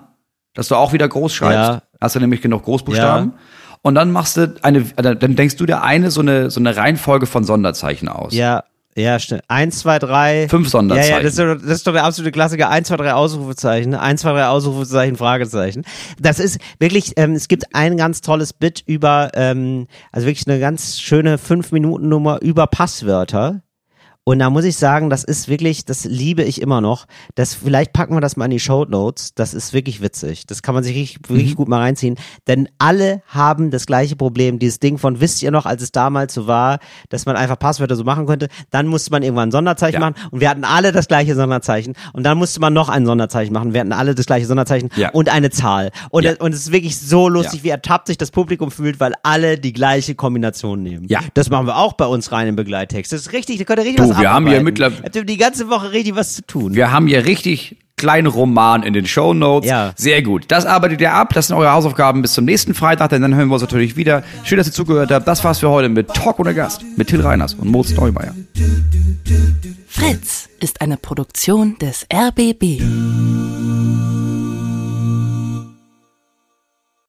das du auch wieder groß schreibst. Ja. Hast du nämlich genug Großbuchstaben. Und dann machst du eine, äh, dann denkst du dir eine so eine so eine Reihenfolge von Sonderzeichen aus. Ja, ja, stimmt. 1, 2, 3. Fünf Sonderzeichen. Ja, ja, das ist, doch, das ist doch der absolute Klassiker. 1, 2, 3 Ausrufezeichen. 1, 2, 3 Ausrufezeichen, Fragezeichen. Das ist wirklich, ähm, es gibt ein ganz tolles Bit über, ähm, also wirklich eine ganz schöne 5-Minuten-Nummer über Passwörter. Und da muss ich sagen, das ist wirklich, das liebe ich immer noch. Das, vielleicht packen wir das mal in die Show Notes. Das ist wirklich witzig. Das kann man sich richtig, Mhm. wirklich gut mal reinziehen. Denn alle haben das gleiche Problem. Dieses Ding von, wisst ihr noch, als es damals so war, dass man einfach Passwörter so machen könnte, dann musste man irgendwann ein Sonderzeichen Ja. machen und wir hatten alle das gleiche Sonderzeichen. Und dann musste man noch ein Sonderzeichen machen. Wir hatten alle das gleiche Sonderzeichen Ja. und eine Zahl. Und, Ja. und es ist wirklich so lustig, wie ertappt sich das Publikum fühlt, weil alle die gleiche Kombination nehmen. Ja. Das machen wir auch bei uns rein im Begleittext. Das ist richtig, da könnt ihr richtig Du, was wir haben hier abarbeiten. mittler- Habt ihr die ganze Woche richtig was zu tun. Wir haben hier richtig kleinen Roman in den Show Notes. Ja. Sehr gut. Das arbeitet ihr ab. Das sind eure Hausaufgaben bis zum nächsten Freitag, denn dann hören wir uns natürlich wieder. Schön, dass ihr zugehört habt. Das war's für heute mit Talk ohne Gast mit Till Reiners und Moritz Neumeier. Fritz ist eine Produktion des RBB.